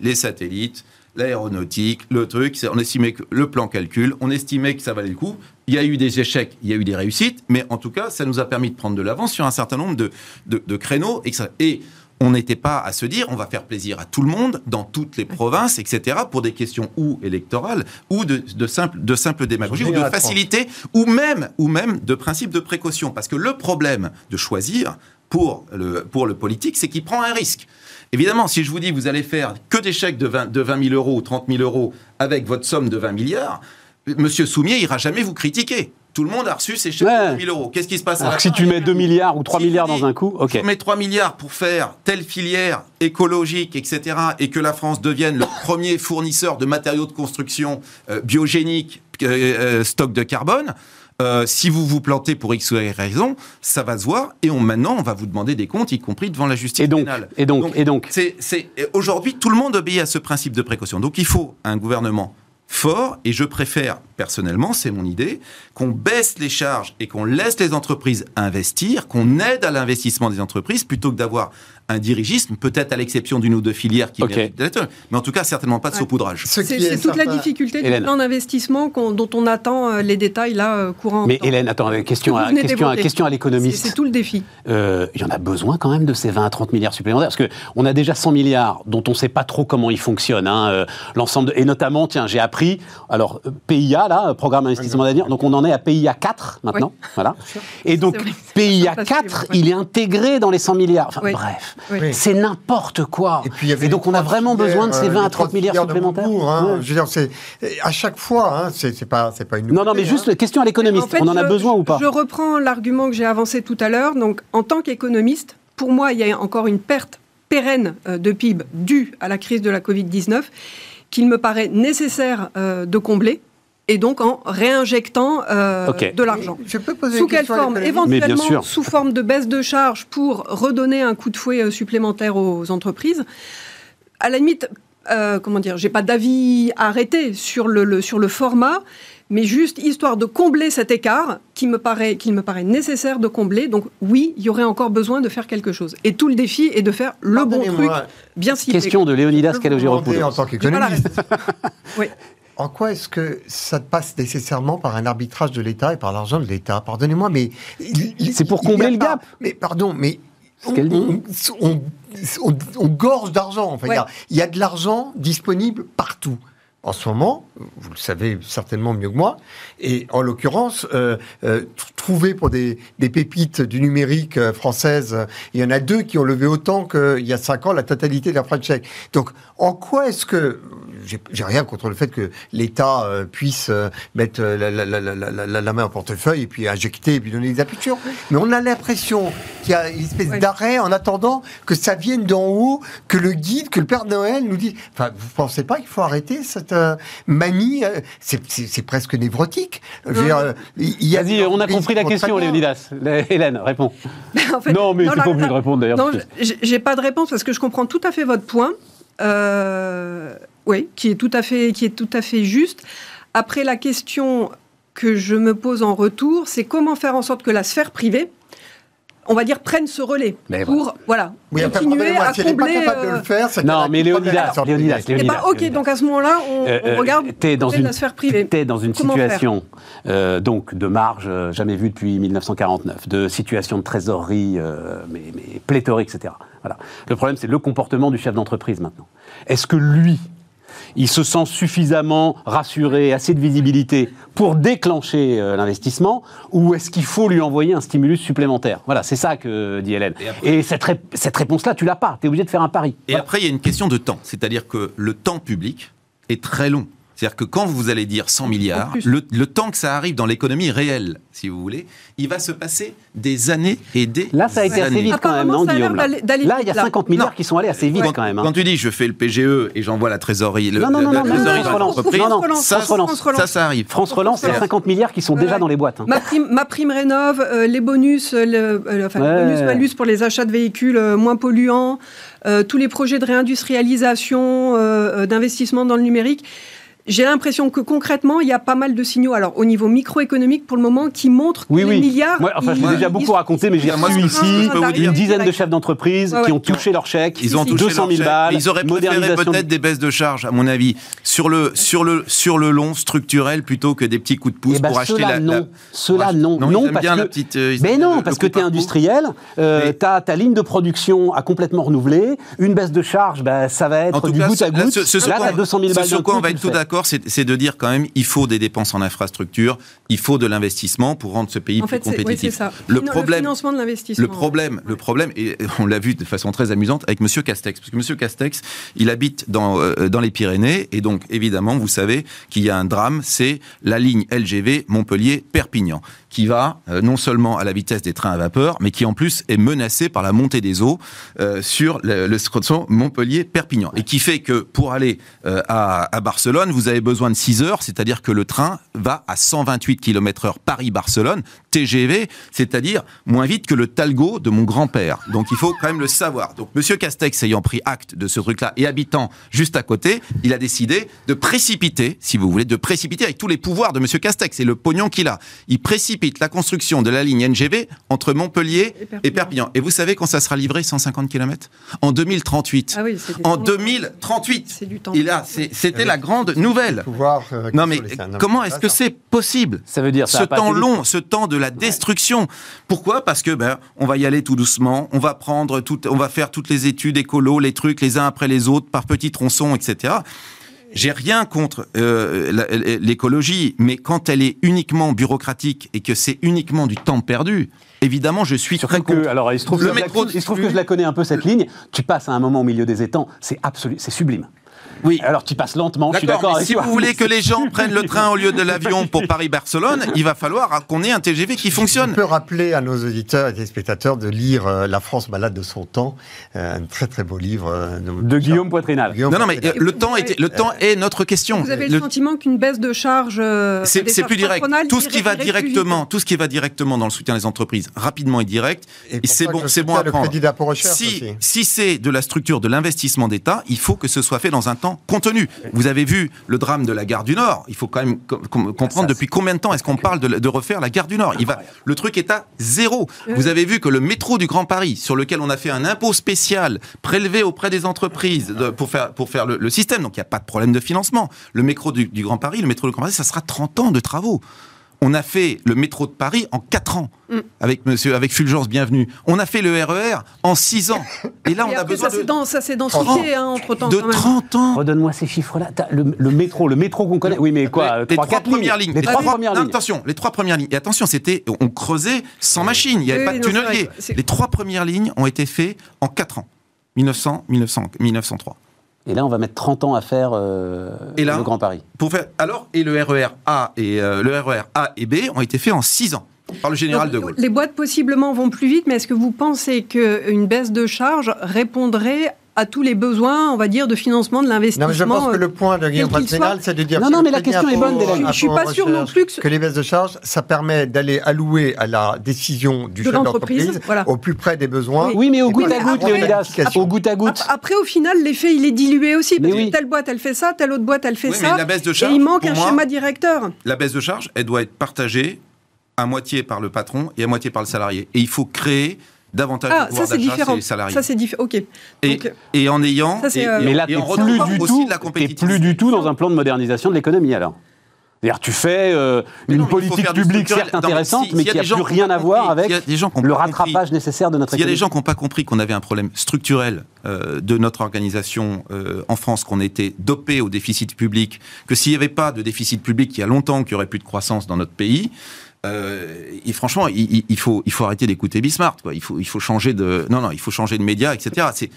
Les satellites, l'aéronautique, le truc, on estimait que le plan calcul, on estimait que ça valait le coup. Il y a eu des échecs, il y a eu des réussites, mais en tout cas, ça nous a permis de prendre de l'avance sur un certain nombre de, de, créneaux. Et, et on n'était pas à se dire on va faire plaisir à tout le monde dans toutes les provinces, etc., pour des questions ou électorales, ou de, de simple, de simple démagogie, ou de facilité, ou même, ou même de principe de précaution. Parce que le problème de choisir pour le, pour le politique, c'est qu'il prend un risque. Évidemment, si je vous dis vous allez faire que des chèques de 20, de 20 000 euros ou 30 000 euros avec votre somme de 20 milliards, Monsieur Soumier ira jamais vous critiquer. Tout le monde a reçu ses chèques de 2 000 euros. Qu'est-ce qui se passe Alors si tu mets 2 milliards ou 3 milliards dans un coup, ok. Tu mets 3 milliards pour faire telle filière écologique, etc., et que la France devienne le premier fournisseur de matériaux de construction euh, biogéniques, euh, euh, stock de carbone. si vous vous plantez pour X ou Y raison, ça va se voir. Et on, maintenant, on va vous demander des comptes, y compris devant la justice et donc, pénale. Et donc, et donc, c'est, aujourd'hui, tout le monde obéit à ce principe de précaution. Donc, il faut un gouvernement fort, et je préfère, personnellement, c'est mon idée, qu'on baisse les charges et qu'on laisse les entreprises investir, qu'on aide à l'investissement des entreprises, plutôt que d'avoir un dirigisme, peut-être à l'exception d'une ou deux filières qui okay. mais en tout cas certainement pas de saupoudrage. C'est toute la difficulté du plan d'investissement dont on attend euh, les détails là euh, courant. Mais Hélène, attends, question, à, question, à, question à l'économiste. C'est tout le défi. Euh, il y en a besoin quand même de ces 20 à 30 milliards supplémentaires, parce qu'on a déjà 100 milliards dont on ne sait pas trop comment ils fonctionnent. Hein, l'ensemble et notamment, tiens, j'ai appris, alors PIA là, Programme d'investissement d'avenir, donc on en est à PIA 4 maintenant, voilà. Et donc PIA 4, il est intégré dans les 100 milliards. Enfin, bref. C'est n'importe quoi. Et, donc on a vraiment besoin de ces 20 à 30 milliards supplémentaires. Hein. Je veux dire, c'est à chaque fois, hein, c'est pas, pas une. Non, non, mais juste hein. question à l'économiste. on en a besoin ou pas Je reprends l'argument que j'ai avancé tout à l'heure. Donc, en tant qu'économiste, pour moi, il y a encore une perte pérenne euh, de PIB due à la crise de la Covid 19 qu'il me paraît nécessaire euh, de combler et donc en réinjectant euh, de l'argent. Sous quelle forme Éventuellement sous forme de baisse de charges pour redonner un coup de fouet euh, supplémentaire aux entreprises. À la limite, euh, comment dire, j'ai pas d'avis arrêté sur le, le- sur le format, mais juste histoire de combler cet écart qui me paraît, qu'il me paraît nécessaire de combler. Donc oui, il y aurait encore besoin de faire quelque chose. Et tout le défi est de faire le bon truc, bien ciblé. Question de Léonidas je peux demander en tant qu'économiste. Oui. En quoi est-ce que ça passe nécessairement par un arbitrage de l'État et par l'argent de l'État? Pardonnez-moi, mais... C'est pour combler le pas- gap. Mais pardon, mais... dit. On, on- on- on gorge d'argent. Enfin, Ouais. il y, a de l'argent disponible partout. En ce moment, vous le savez certainement mieux que moi, et en l'occurrence, euh, euh, tr- trouver pour des, des pépites du numérique euh, française, il y en a deux qui ont levé autant qu'il y a cinq ans la totalité de la French Tech. Donc, en quoi est-ce que j'ai rien contre le fait que l'État euh, puisse mettre la, main au portefeuille et puis injecter et puis donner des impulsions. Mais on a l'impression qu'il y a une espèce d'arrêt en attendant que ça vienne d'en haut, que le guide, que le Père Noël nous dise. Enfin, vous pensez pas qu'il faut arrêter cette euh, manie euh, C'est c'est- c'est presque névrotique. Je veux dire, euh, il y a Vas-y, on a compris la question. Léonidas. Lé- Hélène, réponds. En fait, Non, mais non, tu la- pas obligé de répondre d'ailleurs. Non, j'ai j'ai pas de réponse parce que je comprends tout à fait votre point. Euh, oui, qui est tout à fait, qui est tout à fait juste. Après, la question que je me pose en retour, c'est comment faire en sorte que la sphère privée, on va dire, prenne ce relais Mais pour voilà, Oui, continuer à si pas combler. capable de euh, le faire, c'est Non, mais Léonidas, Léonidas, eh ben, Léonidas. ok, donc à ce moment-là, on, Euh, on euh, regarde t'es dans une, de la sphère privée. t'es dans une Comment faire situation euh, donc de marge euh, jamais vue depuis 1949, de situation de trésorerie euh, mais, mais pléthorique, etc. Voilà. Le problème, c'est le comportement du chef d'entreprise maintenant. Est-ce que lui, il se sent suffisamment rassuré, assez de visibilité pour déclencher euh, l'investissement, ou est-ce qu'il faut lui envoyer un stimulus supplémentaire? Voilà, c'est ça que dit Hélène. Et après- Et cette, ré- cette réponse-là, tu l'as pas. Tu es obligé de faire un pari. Et après, il y a une question de temps. C'est-à-dire que le temps public est très long. C'est-à-dire que quand vous allez dire 100 milliards, le, le temps que ça arrive dans l'économie réelle, si vous voulez, il va se passer des années et des Là, ça a été assez années. vite quand même, non, Guillaume là, il y a là. 50 milliards Non. qui sont allés assez vite Quand, quand même. hein. quand tu dis je fais le PGE et j'envoie la trésorerie, le, Non, non, non, la non, non, trésorerie non, de non, l'entreprise, non, non, ça, France Relance. France Relance. ça, ça arrive. France Relance, il y a Ouais. 50 milliards qui sont Ouais, déjà ouais. dans les boîtes. hein. Ma prime, ma prime rénov, euh, les bonus, euh, le, euh, enfin, les Ouais. bonus malus pour les achats de véhicules euh, moins polluants, euh, tous les projets de réindustrialisation, d'investissement dans le numérique. J'ai l'impression que concrètement, il y a pas mal de signaux, alors au niveau microéconomique pour le moment, qui montrent que Oui, les oui. milliards. Moi, enfin, je l'ai déjà ils- beaucoup raconté, mais j'ai Moi, reçu ici une dizaine de chefs d'entreprise Ouais, qui ouais. ont touché leur chèque. Ils ont touché 200 000 leur chèque, balles. Ils auraient préféré peut-être des baisses de charges, à mon avis, sur le, sur le, sur le long structurel plutôt que des petits coups de pouce Eh ben, pour acheter la, non. la- pour non. Non, ils aiment parce bien que- la petite. euh, Mais non, parce que tu es industriel, euh, ta, ta ligne de production a complètement renouvelé, une baisse de charge, bah, ça va En être tout du cas, goutte à goutte. là, tu as 200 000 ce balles. sur quoi on va être tout fais. D'accord, c'est de dire quand même, il faut des dépenses en infrastructure, il faut de l'investissement pour rendre ce pays En plus fait, c'est oui, c'est compétitif. ça. Le Finan- problème, financement de l'investissement. le problème, le problème, et on l'a vu de façon très amusante avec Monsieur Castex, parce que Monsieur Castex, il habite dans euh, dans les Pyrénées, et donc évidemment, vous savez qu'il y a un drame, c'est la ligne LGV Montpellier-Perpignan, qui va euh, non seulement à la vitesse des trains à vapeur, mais qui en plus est menacée par la montée des eaux euh, sur le, le Montpellier-Perpignan, et qui fait que pour aller euh, à, à Barcelone, vous avez besoin de 6 heures, c'est-à-dire que le train va à 128 km/h Paris-Barcelone, TGV, c'est-à-dire moins vite que le Talgo de mon grand-père. Donc il faut quand même le savoir. Donc Monsieur Castex ayant pris acte de ce truc-là et habitant juste à côté, il a décidé de précipiter, si vous voulez, de précipiter avec tous les pouvoirs de Monsieur Castex et le pognon qu'il a. Il précipite la construction de la ligne NGV entre Montpellier Et et Perpignan. Et vous savez quand ça sera livré 150 km En 2038. Ah oui, en temps- 2038. C'est du temps. Et là, c'est- c'était la grande nouvelle. Pouvoir, euh, Non mais comment est-ce que c'est possible? Ça veut dire ça ce temps vite. long, ce temps de la destruction. Pourquoi? Parce que ben on va y aller tout doucement, on va prendre tout, on va faire toutes les études écolo, les trucs les uns après les autres par petits tronçons, etc. J'ai rien contre euh, la- l'écologie, mais quand elle est uniquement bureaucratique et que c'est uniquement du temps perdu, évidemment, je suis très contre. que, alors, il se trouve, Le que, je la- métro- il se trouve que je la connais un peu cette ligne. Tu passes à un moment au milieu des étangs, c'est absolu, c'est sublime. Oui. Alors tu passes lentement, je suis D'accord, si toi. vous voulez que les gens prennent le train au lieu de l'avion pour Paris-Barcelone, il va falloir qu'on ait un TGV qui Je fonctionne. peux rappeler à nos auditeurs et téléspectateurs de lire euh, La France malade de son temps, euh, un très très beau livre euh, De Guillaume Poitrinal. Guillaume Non, non, mais le temps, est, le temps est notre question. Vous avez le, Le- sentiment qu'une baisse de charge. C'est plus direct. Tout ce qui va directement, tout ce qui va directement dans le soutien des entreprises, rapidement et direct, Et c'est bon, je c'est bon à le prendre. Si, si c'est de la structure de l'investissement d'État, il faut que ce soit fait dans un maintenant contenu. Vous avez vu le drame de la gare du Nord. Il faut quand même com- com- comprendre depuis combien de temps est-ce qu'on parle de, de refaire la gare du Nord. Il va, le truc est à zéro. Vous avez vu que le métro du Grand Paris, sur lequel on a fait un impôt spécial prélevé auprès des entreprises de- pour faire, pour faire le, le système, donc il n'y a pas de problème de financement. Le métro du, du Grand Paris, le métro du Grand Paris, ça sera 30 ans de travaux. On a fait le métro de Paris en 4 ans avec monsieur, avec Fulgence Bienvenue. On a fait le RER en 6 ans. Et là, on Et a après, besoin ça de, s'est dans- ça s'est densifié hein, entre temps. de quand même. 30 ans. Redonne-moi ces chiffres-là. Le, le métro, le métro qu'on connaît. Oui, mais quoi les, les trois, trois quatre premières lignes. Les trois trois- premières non, lignes. Attention, les trois premières lignes. Et attention, c'était, on creusait sans machine. Il n'y avait Oui, pas oui, de tunnelier. Les trois premières lignes ont été faites en 4 ans. 1900, 1900, 1903. Et là, on va mettre 30 ans à faire euh, Et là le Grand Paris. Pour faire, alors, et le RER A et euh, le RER A et B ont été faits en 6 ans par le général Donc, de Gaulle. Les boîtes possiblement vont plus vite, mais est-ce que vous pensez qu'une baisse de charge répondrait à tous les besoins, on va dire, de financement de Non, l'investissement mais je pense que euh, le point de Guillaume soit. c'est de dire Non, que non, mais la question est bonne, Je suis pas en sûre non plus que- que les baisses de charges, ça permet d'aller allouer à la décision du De chef l'entreprise, d'entreprise voilà. au plus près des besoins. Oui, mais au Et goutte à goutte, Léonidas. Au goutte à goutte. Ap- Après, au final, l'effet, il est dilué aussi, Mais parce oui. que telle boîte, elle fait ça, telle autre boîte, elle fait Oui, mais ça. la baisse de et charge, il manque un moi- schéma directeur. La baisse de charge, elle doit être partagée à moitié par le patron et à moitié par le salarié. Et il faut créer davantage Ah, de pouvoir ça c'est d'achat différent. chez les salariés. Ça c'est différent. Ok. et, Donc, et en ayant. Ça, c'est, et- euh, Mais là, en plus du tout, la plus du tout dans un plan de modernisation de l'économie alors. C'est-à-dire, tu fais euh, une non, il politique publique certes intéressante, si- mais qui n'a plus rien à voir avec le compris- rattrapage nécessaire de notre S'il y a des économie. gens qui n'ont pas compris qu'on avait un problème structurel euh, de notre organisation euh, en France, qu'on était dopé au déficit public, que s'il n'y avait pas de déficit public il y a longtemps qu'il n'y aurait plus de croissance dans notre pays, euh, et franchement, il, faut, il faut arrêter d'écouter Bismarck. Quoi. Il, faut, il faut changer de. Non, non, il faut changer de média, etc. C'est.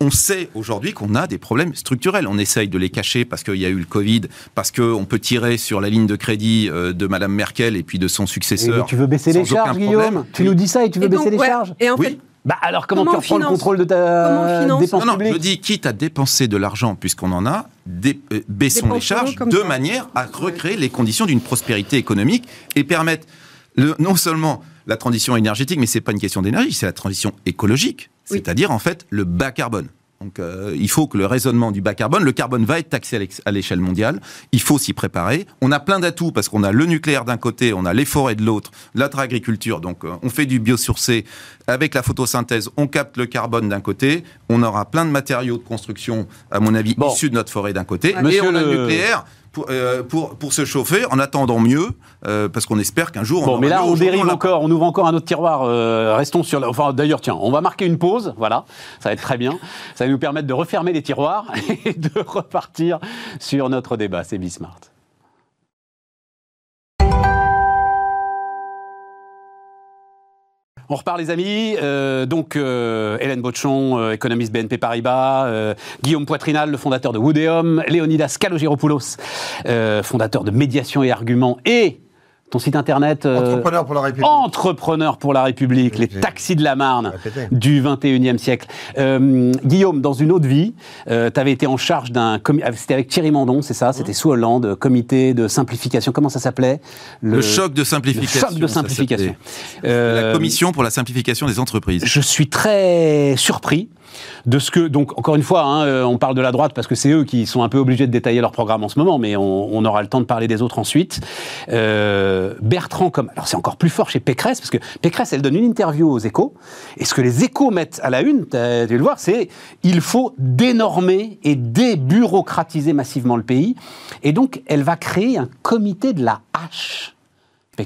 On sait aujourd'hui qu'on a des problèmes structurels. On essaye de les cacher parce qu'il y a eu le Covid, parce qu'on peut tirer sur la ligne de crédit euh, de Madame Merkel et puis de son Et successeur. tu veux baisser les charges, problème. Guillaume Tu nous dis ça et tu veux et baisser les ouais, charges? Et en Oui. Bah alors comment, Comment tu reprends le contrôle de ta dépense Non, non, publique je dis quitte à dépenser de l'argent puisqu'on en a, dé- euh, baissons les charges de ça. manière à recréer les conditions d'une prospérité économique et permettre le- non seulement la transition énergétique, mais c'est pas une question d'énergie, c'est la transition écologique, Oui. c'est-à-dire en fait le bas carbone. Donc euh, il faut que le raisonnement du bas carbone, le carbone va être taxé à l'échelle mondiale, il faut s'y préparer. On a plein d'atouts parce qu'on a le nucléaire d'un côté, on a les forêts de l'autre, notre agriculture, donc euh, on fait du biosourcé avec la photosynthèse, on capte le carbone d'un côté, on aura plein de matériaux de construction, à mon avis, Bon. issus de notre forêt d'un côté, et on a le nucléaire pour, euh, pour, pour se chauffer en attendant mieux, euh, parce qu'on espère qu'un jour on Bon, mais là, on dérive encore, on ouvre encore un autre tiroir. euh, restons sur. la- Enfin, d'ailleurs, tiens, on va marquer une pause. Voilà, ça va être très bien. Ça va nous permettre de refermer les tiroirs et de repartir sur notre débat. C'est Bismart. On repart les amis, Euh, donc euh, Hélène Bochon, euh, économiste BNP Paribas, Guillaume Poitrinal, le fondateur de Woodeum, Léonidas Kalogiropoulos, fondateur de Médiation et Arguments, et ton site internet euh, Entrepreneur pour la République. Entrepreneur pour la République, les taxis de la Marne du 21e siècle. Euh, Guillaume, dans une autre vie, tu avais été en charge d'un... comi- ah, C'était avec Thierry Mandon, c'est ça? C'était sous Hollande, euh, comité de simplification. Comment ça s'appelait? Le, choc de le simplification. choc de simplification. s'appelait. Euh, La commission pour la simplification des entreprises. je suis très surpris de ce que donc encore une fois hein, euh, on parle de la droite parce que c'est eux qui sont un peu obligés de détailler leur programme en ce moment mais on, aura le temps de parler des autres ensuite Euh, Bertrand comme alors c'est encore plus fort chez Pécresse parce que Pécresse elle donne une interview aux Échos et ce que les Échos mettent à la une t'as dû le voir c'est il faut dénormer et débureaucratiser massivement le pays et donc elle va créer un comité de la hache.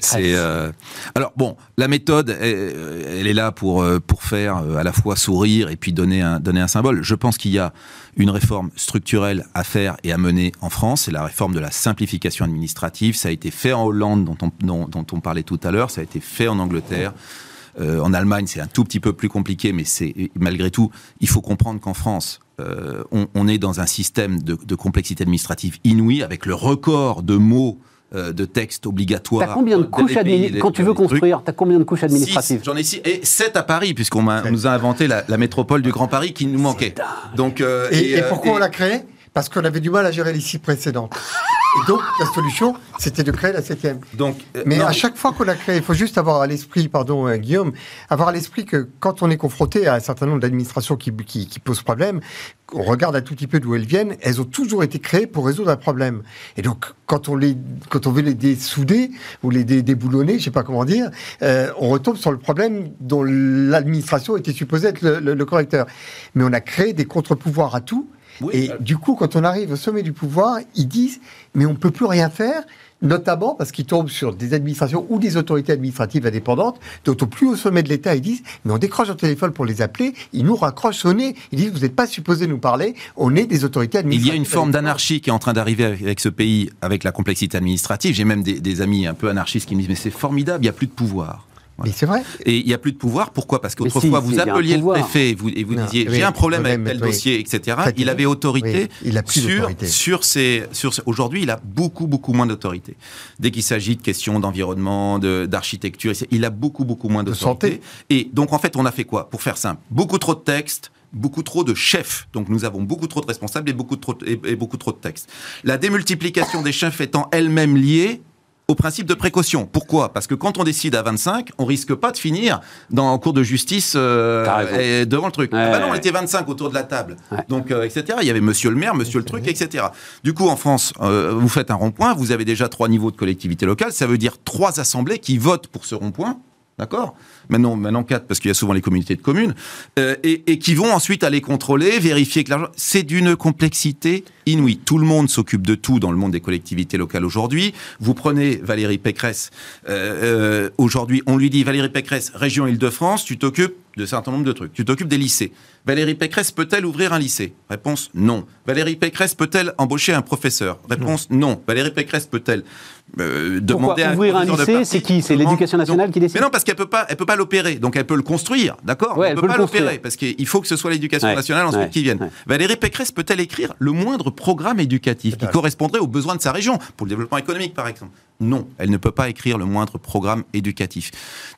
C'est euh, alors bon, la méthode, elle, elle est là pour euh, pour faire euh, à la fois sourire et puis donner un donner un symbole. Je pense qu'il y a une réforme structurelle à faire et à mener en France. C'est la réforme de la simplification administrative. Ça a été fait en Hollande, dont on dont, dont on parlait tout à l'heure. Ça a été fait en Angleterre. Euh, en Allemagne, c'est un tout petit peu plus compliqué, mais c'est malgré tout, il faut comprendre qu'en France, euh, on, on est dans un système de, de complexité administrative inouïe, avec le record de mots euh, de textes obligatoires. T'as combien de couches administratives Quand tu veux construire, t'as combien de couches administratives Six, J'en ai six. Et sept à Paris, puisqu'on m'a- on nous a inventé la, la métropole du Grand Paris qui nous manquait. Donc, euh, Et, et euh, pourquoi et- on l'a créé Parce qu'on avait du mal à gérer les six précédentes. Et donc, la solution, c'était de créer la septième. Donc, euh, Mais non, à chaque fois qu'on l'a créé, il faut juste avoir à l'esprit, pardon euh, Guillaume, avoir à l'esprit que quand on est confronté à un certain nombre d'administrations qui, qui, qui posent problème, on regarde un tout petit peu d'où elles viennent, elles ont toujours été créées pour résoudre un problème. Et donc, quand on, les, quand on veut les dessouder ou les dé- déboulonner, je sais pas comment dire, euh, on retombe sur le problème dont l'administration était supposée être le, le- le correcteur. Mais on a créé des contre-pouvoirs à tout. Oui, et du coup, quand on arrive au sommet du pouvoir, ils disent, mais on peut plus rien faire, notamment parce qu'ils tombent sur des administrations ou des autorités administratives indépendantes, dont au plus haut sommet de l'État, ils disent, mais on décroche un téléphone pour les appeler, ils nous raccrochent au nez, ils disent, vous n'êtes pas supposé nous parler, on est des autorités Il administratives. y a une forme d'anarchie qui est en train d'arriver avec, avec ce pays, avec la complexité administrative. J'ai même des, des amis un peu anarchistes qui me disent mais c'est formidable, il n'y a plus de pouvoir. Mais c'est vrai. Et il n'y a plus de pouvoir, pourquoi? Parce qu'autrefois, si, vous appeliez le préfet et vous, et vous Non, disiez oui, j'ai un problème avec tel oui. dossier, etc. Il avait autorité oui, il a plus sur, sur ses. Sur, Aujourd'hui, il a beaucoup, beaucoup moins d'autorité. Dès qu'il s'agit de questions d'environnement, de- d'architecture, il a beaucoup, beaucoup moins De d'autorité. santé. Et donc, en fait, on a fait quoi? Pour faire simple, beaucoup trop de textes, beaucoup trop de chefs. Donc, nous avons beaucoup trop de responsables et beaucoup trop et beaucoup trop de textes. La démultiplication des chefs étant elle-même liée au principe de précaution. Pourquoi? Parce que quand on décide à 25, on risque pas de finir dans en cours de justice euh, et devant le truc. Ouais, ah bah non, on était 25 autour de la table. Ouais. Donc, euh, etc. Il y avait monsieur le maire, monsieur le truc, etc. Du coup, en France, euh, vous faites un rond-point, vous avez déjà trois niveaux de collectivité locale, ça veut dire trois assemblées qui votent pour ce rond-point. D'accord Maintenant, maintenant quatre, parce qu'il y a souvent les communautés de communes, euh, et, et qui vont ensuite aller contrôler, vérifier que l'argent. C'est d'une complexité inouïe. Tout le monde s'occupe de tout dans le monde des collectivités locales aujourd'hui. Vous prenez Valérie Pécresse. euh, euh, aujourd'hui, on lui dit Valérie Pécresse, région Île-de-France, tu t'occupes de certain nombre de trucs. Tu t'occupes des lycées. Valérie Pécresse peut-elle ouvrir un lycée? Réponse non. Valérie Pécresse peut-elle embaucher un professeur? Réponse non. Valérie Pécresse peut-elle euh, Pourquoi demander à ouvrir un professeur de lycée C'est qui? C'est l'éducation nationale qui décide Mais non, parce qu'elle peut pas, elle peut pas l'opérer. Donc elle peut le construire, d'accord? Ouais, Elle elle peut peut pas l'opérer parce qu'il faut que ce soit l'éducation Ouais, nationale ensuite ouais, qui vienne. ouais. Valérie Pécresse peut-elle écrire le moindre programme éducatif qui correspondrait aux besoins de sa région? Pour le développement économique, par exemple Non, elle ne peut pas écrire le moindre programme éducatif.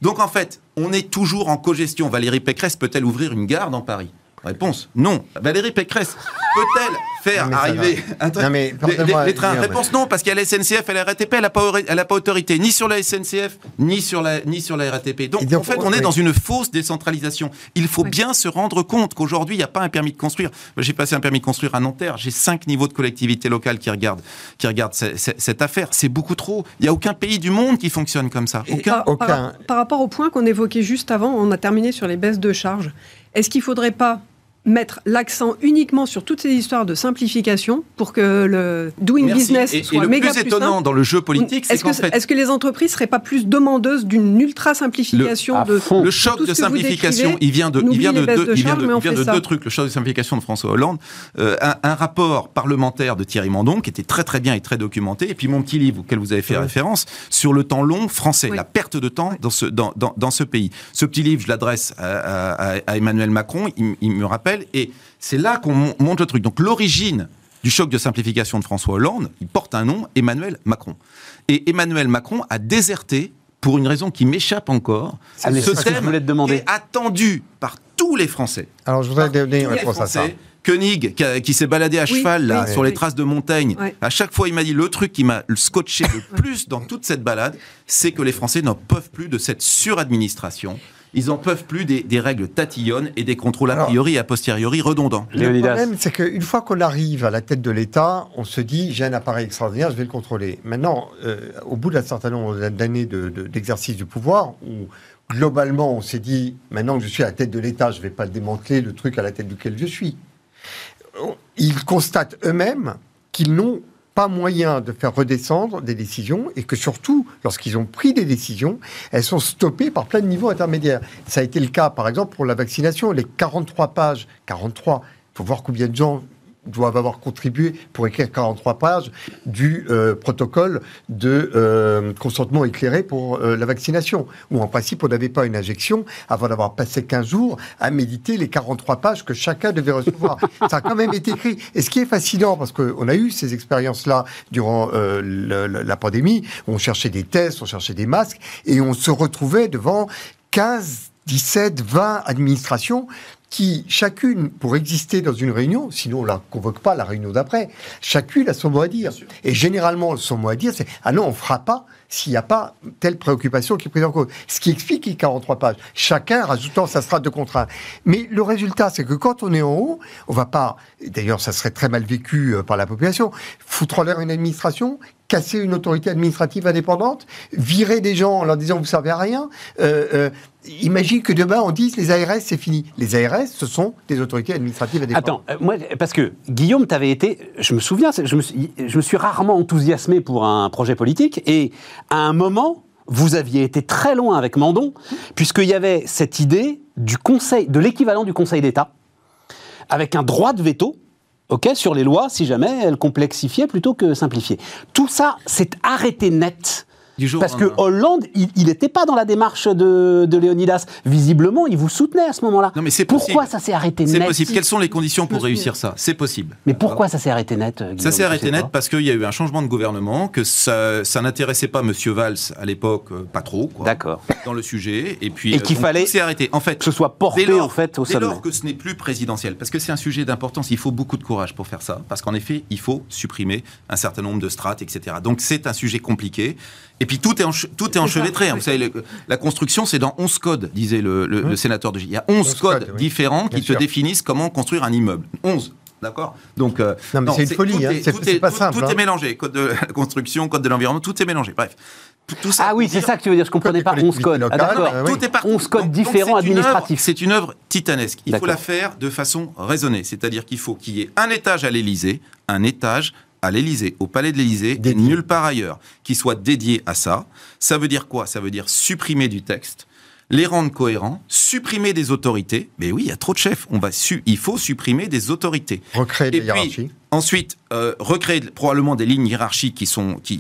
Donc en fait, on est toujours en cogestion. Valérie Pécresse peut-elle ouvrir une gare dans Paris? Réponse non. Valérie Pécresse peut-elle faire Non, mais ça arriver un train- Non, mais les, pardonnez-moi, les- les trains. Réponse non, parce qu'il y a la SNCF et la RATP, elle n'a pas, pas autorité ni sur la SNCF, ni sur la, ni sur la RATP. Donc, en fait, on oui. est dans une fausse décentralisation. Il faut Oui. bien se rendre compte qu'aujourd'hui, il n'y a pas un permis de construire. J'ai passé un permis de construire à Nanterre. J'ai cinq niveaux de collectivité locale qui regardent, qui regardent ce- ce- cette affaire. C'est beaucoup trop. Il n'y a aucun pays du monde qui fonctionne comme ça. Aucun. Par, Aucun. par- par rapport au point qu'on évoquait juste avant, on a terminé sur les baisses de charges. Est-ce qu'il ne faudrait pas mettre l'accent uniquement sur toutes ces histoires de simplification pour que le doing Merci. business Et- et, soit le méga plus plus étonnant simple dans le jeu politique, c'est Est-ce que, fait, est-ce que les entreprises seraient pas plus demandeuses d'une ultra simplification Le- de fond. Le choc de simplification, décrivez, il vient de, il vient deux, de il vient charges, de, mais il on vient fait de ça. deux trucs. Le choc de simplification de François Hollande, euh, un, un rapport parlementaire de Thierry Mandon qui était très très bien et très documenté, et puis mon petit livre auquel vous avez fait référence sur le temps long français, Oui. la perte de temps dans ce dans, dans, dans ce pays. Ce petit livre, je l'adresse à, à- à Emmanuel Macron. Il, il me rappelle, et c'est là qu'on mon- monte le truc. Donc l'origine du choc de simplification de François Hollande, il porte un nom, Emmanuel Macron. Et Emmanuel Macron a déserté pour une raison qui m'échappe encore. Ah, ce c'est ce que je thème voulais te demander. est attendu par tous les Français. Alors, je voudrais donner une réponse à ça. Français. Koenig, qui, s'est baladé à Oui, cheval là, oui, sur oui. les traces de Montaigne, Ouais. à chaque fois il m'a dit le truc qui m'a scotché le plus dans toute cette balade, c'est que les Français n'en peuvent plus de cette suradministration. Ils n'en peuvent plus des, des règles tatillonnes et des contrôles a priori et a posteriori redondants. Le Léonidas. problème, c'est qu'une fois qu'on arrive à la tête de l'État, on se dit j'ai un appareil extraordinaire, je vais le contrôler. Maintenant, euh, au bout d'un certain nombre d'années de- de- d'exercice du pouvoir, où globalement on s'est dit maintenant que je suis à la tête de l'État, je ne vais pas démanteler le truc à la tête duquel je suis. Ils constatent eux-mêmes qu'ils n'ont pas moyen de faire redescendre des décisions et que surtout, lorsqu'ils ont pris des décisions, elles sont stoppées par plein de niveaux intermédiaires. Ça a été le cas, par exemple, pour la vaccination. Les 43 pages, 43, il faut voir combien de gens doivent avoir contribué pour écrire 43 pages du euh, protocole de euh, consentement éclairé pour euh, la vaccination, où en principe on n'avait pas une injection avant d'avoir passé 15 jours à méditer les 43 pages que chacun devait recevoir. Ça a quand même été écrit. Et ce qui est fascinant, parce qu'on a eu ces expériences-là durant le- la pandémie, on cherchait des tests, on cherchait des masques, et on se retrouvait devant 15, 17, 20 administrations qui, chacune, pour exister dans une réunion, sinon on la convoque pas la réunion d'après, chacune a son mot à dire. Et généralement, son mot à dire, c'est Ah non, on fera pas s'il n'y a pas telle préoccupation qui est prise en cause. Ce qui explique les 43 pages. Chacun rajoutant sa strate de contrat. Mais le résultat, c'est que quand on est en haut, on va pas, d'ailleurs, ça serait très mal vécu euh, par la population, foutre en l'air une administration casser une autorité administrative indépendante, virer des gens en leur disant vous servez à rien. Euh, euh, imagine que demain on dise les ARS c'est fini. Les ARS ce sont des autorités administratives indépendantes. Attends, euh, moi parce que Guillaume t'avais été, je me souviens, je me, suis, je me suis rarement enthousiasmé pour un projet politique et à un moment vous aviez été très loin avec Mandon puisqu'il y avait cette idée du conseil, de l'équivalent du Conseil d'État avec un droit de veto ok, sur les lois, si jamais elles complexifiaient plutôt que simplifiaient. Tout ça, c'est arrêté net parce que Hollande, il n'était pas dans la démarche de, de, Léonidas. Visiblement, il vous soutenait à ce moment-là. Non, mais c'est Pourquoi ça s'est arrêté net C'est possible. Quelles sont les conditions pour réussir ça? C'est possible. Mais pourquoi ça s'est arrêté net Ça s'est arrêté net parce qu'il y a eu un changement de gouvernement, que ça, ça n'intéressait pas M. Valls à l'époque, euh, pas trop. D'accord. Dans le sujet. Et puis. Et qu'il euh, fallait. C'est arrêté. En fait. Que ce soit porté en fait au sommet. Dès lors que ce n'est plus présidentiel, parce que c'est un sujet d'importance, il faut beaucoup de courage pour faire ça, parce qu'en effet, il faut supprimer un certain nombre de strates, etc. Donc c'est un sujet compliqué. Et puis tout est, tout est enchevêtré. Hein. Vous savez, la construction, c'est dans 11 codes, disait le, sénateur de J. Il y a 11, codes, différents qui te définissent comment construire un immeuble. 11. D'accord? Donc, euh, non, c'est une folie, hein. c'est pas simple. Tout hein. est mélangé. Code de la construction, code de l'environnement, tout est mélangé. Bref. Tout ça ah oui, c'est ça que tu veux dire, je comprenais pas. 11 codes. Ah, d'accord. Tout est partout. 11 codes différents administratifs. C'est une œuvre titanesque. Il faut la faire de façon raisonnée. C'est-à-dire qu'il faut qu'il y ait un étage à l'Élysée, un étage à l'Élysée, au palais de l'Élysée, et nulle part ailleurs, qui soit dédié à ça. Ça veut dire quoi? Ça veut dire supprimer du texte, les rendre cohérents, supprimer des autorités. Mais oui, il y a trop de chefs. On va su il faut supprimer des autorités. Recréer des hiérarchies. Ensuite, euh, recréer probablement des lignes hiérarchiques qui sont qui,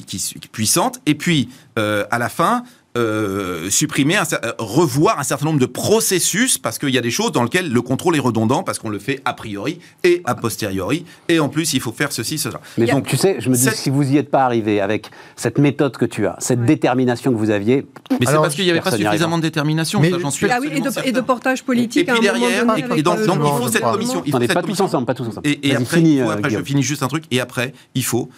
puissantes. Et puis, euh, à la fin, euh, supprimer, euh, revoir un certain nombre de processus parce qu'il y a des choses dans lesquelles le contrôle est redondant parce qu'on le fait a priori et a posteriori et en plus il faut faire ceci, cela. Mais donc tu sais, je me dis si vous n'y êtes pas arrivé avec cette méthode que tu as, cette détermination que vous aviez. Mais c'est parce qu'il n'y avait pas suffisamment de détermination, ça j'en suis. Ah oui, et de, portage politique. Et, puis derrière, et, donc, il faut cette commission. Il faut pas tous ensemble, pas tous ensemble. Et, après, euh, après je finis juste un truc. Et après, il faut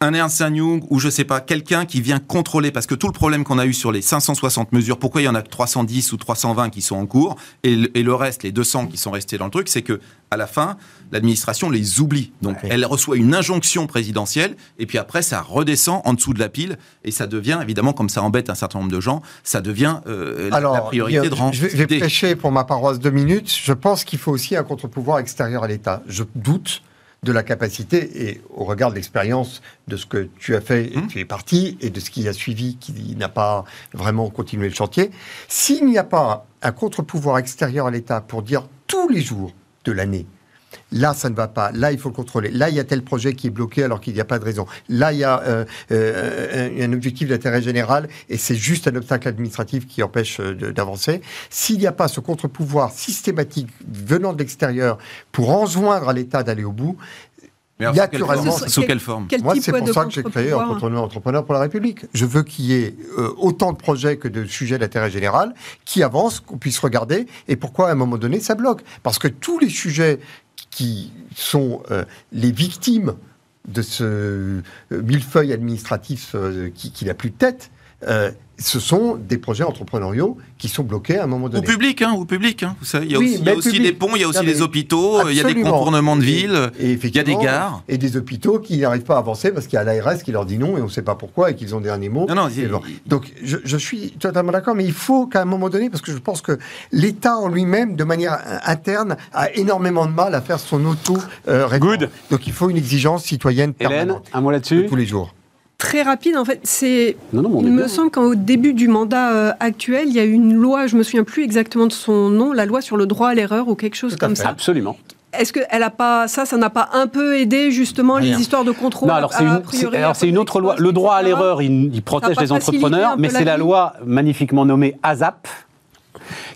un Ernst Young ou je sais pas, quelqu'un qui vient contrôler, parce que tout le problème qu'on a eu sur les 560 mesures, pourquoi il y en a que 310 ou 320 qui sont en cours, et, le reste, les 200 qui sont restés dans le truc, c'est que à la fin, l'administration les oublie. Donc elle reçoit une injonction présidentielle, et puis après, ça redescend en dessous de la pile, et ça devient, évidemment, comme ça embête un certain nombre de gens, ça devient euh, la priorité de rang. Je vais, je prêcher pour ma paroisse deux minutes. Je pense qu'il faut aussi un contre-pouvoir extérieur à l'État. Je doute de la capacité et au regard de l'expérience de ce que tu as fait, et mmh. tu es parti, et de ce qui a suivi, qui n'a pas vraiment continué le chantier, s'il n'y a pas un contre-pouvoir extérieur à l'État pour dire tous les jours de l'année, Là, ça ne va pas. Là, il faut le contrôler. Là, il y a tel projet qui est bloqué alors qu'il n'y a pas de raison. Là, il y a euh, euh, un objectif d'intérêt général et c'est juste un obstacle administratif qui empêche euh, d'avancer. S'il n'y a pas ce contre-pouvoir systématique venant de l'extérieur pour enjoindre à l'État d'aller au bout, naturellement, sous quelle forme Moi, c'est pour ça que j'ai créé Entrepreneur, Entrepreneur pour la République. Je veux qu'il y ait autant de projets que de sujets d'intérêt général qui avancent, qu'on puisse regarder. Et pourquoi, à un moment donné, ça bloque Parce que tous les sujets qui sont euh, les victimes de ce euh, millefeuille administratif euh, qui, qui n'a plus de tête, ce sont des projets entrepreneuriaux qui sont bloqués à un moment donné. Au public, hein, au public. Hein. Vous savez, il y a aussi, y a aussi des ponts, il y a aussi des hôpitaux, il y a des contournements de villes, il y a des gares. Et des hôpitaux qui n'arrivent pas à avancer parce qu'il y a l'ARS qui leur dit non et on ne sait pas pourquoi et qu'ils ont dernier mot. Non, non, Donc je, je, suis totalement d'accord, mais il faut qu'à un moment donné, parce que je pense que l'État en lui-même, de manière interne, a énormément de mal à faire son auto euh, Good. Donc il faut une exigence citoyenne permanente. un mot là-dessus Tous les jours très rapide. En fait, c'est. il me semble qu'au début du mandat euh, actuel, il y a eu une loi, je me souviens plus exactement de son nom, la loi sur le droit à l'erreur ou quelque chose comme ça. Absolument. Est-ce que elle a pas ça, ça n'a pas un peu aidé justement les histoires de contrôle Non, alors c'est une, c'est une autre loi. Le droit à l'erreur, il, protège les entrepreneurs, mais c'est la loi magnifiquement nommée ASAP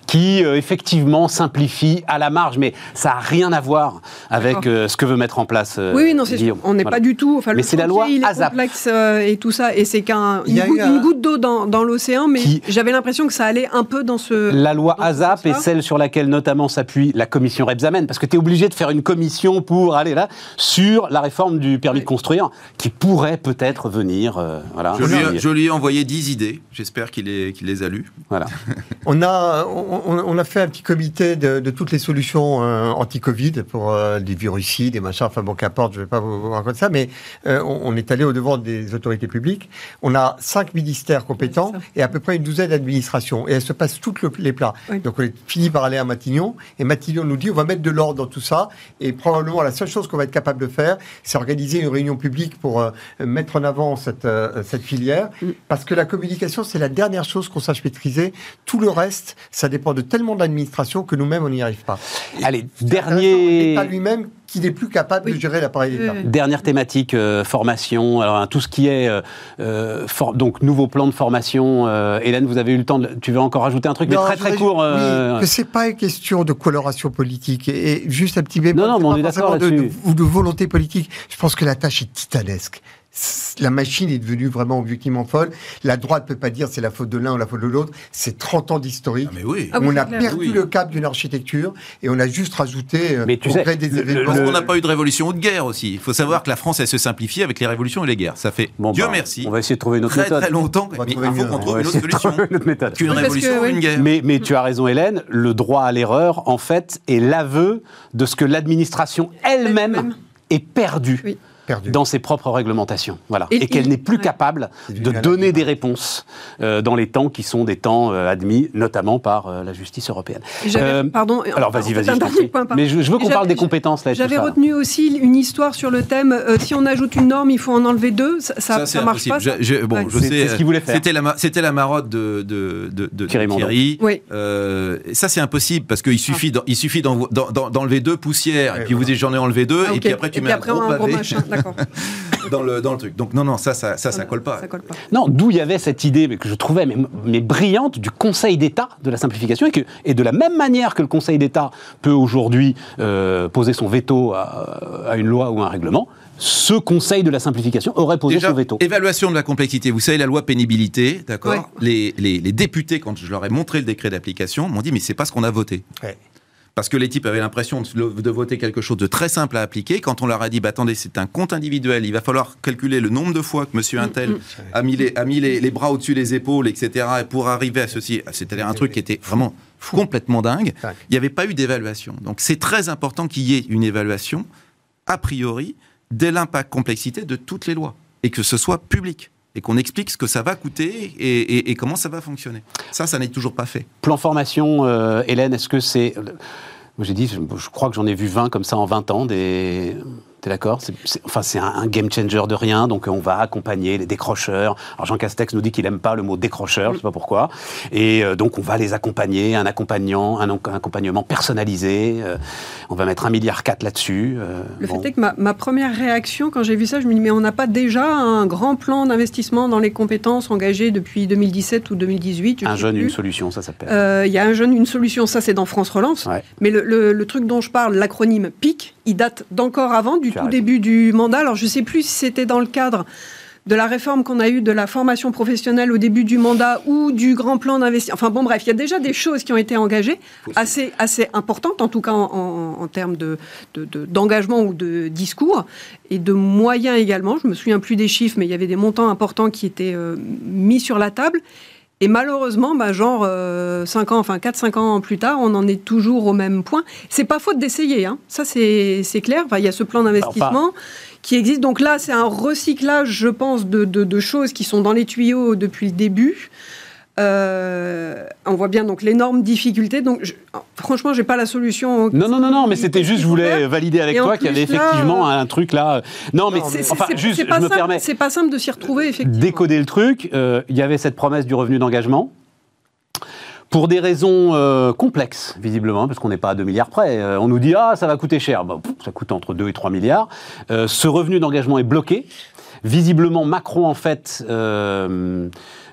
qui euh, effectivement simplifie à la marge, mais ça n'a rien à voir avec euh, ce que veut mettre en place. euh, Oui, oui, non, c'est sûr. On n'est Voilà. pas du tout. Enfin, Mais c'est la loi il est ASAP. complexe euh, et tout ça, et c'est qu'un Il y une, a goutte- eu un- une goutte d'eau dans, dans l'océan, mais Qui- j'avais l'impression que ça allait un peu dans ce. La loi ASAP est celle sur laquelle notamment s'appuie la commission Rebsamen, parce que tu es obligé de faire une commission pour aller là sur la réforme du permis de construire, qui pourrait peut-être venir. euh, voilà, Je lui, ai- Oui. je lui ai envoyé 10 idées. J'espère qu'il les, qu'il les a lues. voilà. On a, on, on- on a fait un petit comité de, de toutes les solutions euh, anti-Covid pour euh, des virucides, des machins, enfin bon, qu'importe, je ne vais pas vous, vous raconter ça, mais euh, on, on est allé au devant des autorités publiques. On a cinq ministères compétents et à peu près une douzaine d'administrations. Et elles se passent toutes le- les plats. Oui. Donc on est fini par aller à Matignon. Et Matignon nous dit on va mettre de l'ordre dans tout ça. Et probablement la seule chose qu'on va être capable de faire, c'est organiser une réunion publique pour euh, mettre en avant cette, cette filière. Mm. Parce que la communication, c'est la dernière chose qu'on sache maîtriser. Tout le reste, ça dépend de tellement de l'administration que nous-mêmes, on n'y arrive pas. Allez, dernier. L'État lui-même qui n'est plus capable de gérer l'appareil d'État. Dernière thématique, euh, formation. Alors, hein, tout ce qui est euh, euh, for- donc nouveau plan de formation. euh, Hélène, vous avez eu le temps. De, tu veux encore ajouter un truc, mais Non, très je très voudrais court. euh, Oui, que c'est pas une question de coloration politique et, et juste un petit bémol. Non, non, mais on est d'accord de, de, ou de volonté politique. Je pense que la tâche est titanesque. La machine est devenue vraiment objectivement folle. La droite peut pas dire c'est la faute de l'un ou la faute de l'autre. C'est 30 ans d'historique. Ah, mais oui. Ah oui, on a perdu Oui. le cap d'une architecture et on a juste rajouté euh, Mais tu sais, des événements. Le- qu'on n'a pas eu de révolution ou de guerre aussi. Il faut savoir que la France, elle se simplifie avec les révolutions et les guerres. Ça fait, Bon, Dieu bah, merci, On va essayer de trouver une autre très méthode. très longtemps. On va Mais trouver il faut qu'on On trouve une autre solution trouver une autre méthode. qu'une Oui, parce révolution que, ou une guerre. Mais, mais tu as raison, Hélène, le droit à l'erreur, en fait, est l'aveu de ce que l'administration elle-même Elle-même. est perdue Oui. Perdu. dans ses propres réglementations. Voilà. Et, Et- qu'elle n'est plus ouais. capable de donner des réponses euh, dans les temps qui sont des temps euh, admis, notamment par euh, la justice européenne. Euh, pardon. Alors vas-y, vas-y. Mais je, je veux qu'on parle des compétences là. J'avais ça. retenu aussi une histoire sur le thème euh, si on ajoute une norme, il faut en enlever deux. Ça, ça, Ça, c'est ça marche pas. ça Je- bon, Ouais. je sais. c'est ce qu'il voulait faire. C'était la, ma- c'était la marotte de, de, de, de Thierry Mandon. Oui. Et ça, c'est impossible parce qu'il suffit, il d'en- d'enlever deux poussières et puis vous dites j'en ai enlevé deux Ah, et puis après tu Et mets un gros pavé. D'accord. dans le dans le truc. Donc non non ça ça ça, ça colle pas. Ça colle pas. Non, d'où il y avait cette idée mais que je trouvais mais, mais brillante du Conseil d'État de la simplification et, que, et de la même manière que le Conseil d'État peut aujourd'hui euh, poser son veto à, à une loi ou un règlement, ce Conseil de la simplification aurait posé Déjà, son veto. évaluation de la complexité. Vous savez, la loi pénibilité, d'accord Ouais. les, les, les députés, quand je leur ai montré le décret d'application, m'ont dit mais c'est pas ce qu'on a voté. Ouais. Parce que les types avaient l'impression de, de voter quelque chose de très simple à appliquer. Quand on leur a dit, bah, attendez, c'est un compte individuel, il va falloir calculer le nombre de fois que Monsieur Intel mm. a mis, les, a mis les, les bras au-dessus des épaules, etc., et pour arriver à ceci. C'était un truc qui était vraiment complètement dingue. Dingue. Il n'y avait pas eu d'évaluation. Donc c'est très important qu'il y ait une évaluation, a priori, de l'impact complexité de toutes les lois. Et que ce soit public. Et qu'on explique ce que ça va coûter et, comment ça va fonctionner. Ça, ça n'est toujours pas fait. Plan formation, euh, Hélène, est-ce que c'est. euh, j'ai dit, je, je crois que j'en ai vu 20 comme ça en 20 ans, des. T'es d'accord Enfin, c'est un, un game changer de rien, donc on va accompagner les décrocheurs. Alors Jean Castex nous dit qu'il aime pas le mot décrocheur, je sais pas pourquoi. Et euh, donc on va les accompagner, un accompagnant, un, ac- accompagnement personnalisé. euh, on va mettre un milliard quatre là-dessus. euh, Le bon. fait est que ma, ma première réaction quand j'ai vu ça, je me dis mais on n'a pas déjà un grand plan d'investissement dans les compétences engagé depuis 2017 ou 2018 je un jeune, plus. une solution, ça s'appelle. Euh, Il y a un jeune, une solution, ça c'est dans France Relance. Ouais. Mais le, le- le truc dont je parle, l'acronyme PIC, il date d'encore avant, du Tout raison. début du mandat. Alors je ne sais plus si c'était dans le cadre de la réforme qu'on a eue de la formation professionnelle au début du mandat ou du grand plan d'investissement. Enfin bon, bref, il y a déjà des choses qui ont été engagées, assez, assez importantes, en tout cas en, en- en termes de- de- de- d'engagement ou de discours, et de moyens également. Je me souviens plus des chiffres, mais il y avait des montants importants qui étaient euh, mis sur la table. Et malheureusement, bah, genre 5 ans, enfin 4-5 ans plus tard, on en est toujours au même point. C'est pas faute d'essayer, hein. ça c'est clair. Enfin, il y a ce plan d'investissement qui existe. Donc là, c'est un recyclage, je pense, de, de- de choses qui sont dans les tuyaux depuis le début. Euh, on voit bien donc l'énorme difficulté. Donc, je, franchement, j'ai pas la solution. Non, non, non, non, mais c'était juste, je voulais valider avec Et toi qu'il y avait là, effectivement un truc là. euh, Non, mais mais- enfin, juste, pas je me simple- permets. C'est pas simple de s'y retrouver, effectivement. décoder le truc, euh, il y avait cette promesse du revenu d'engagement. Pour des raisons euh, complexes, visiblement, parce qu'on n'est pas à 2 milliards près. Euh, on nous dit, ah, ça va coûter cher. Pff, ça coûte entre 2 et 3 milliards. Euh, ce revenu d'engagement est bloqué. Visiblement, Macron, en fait,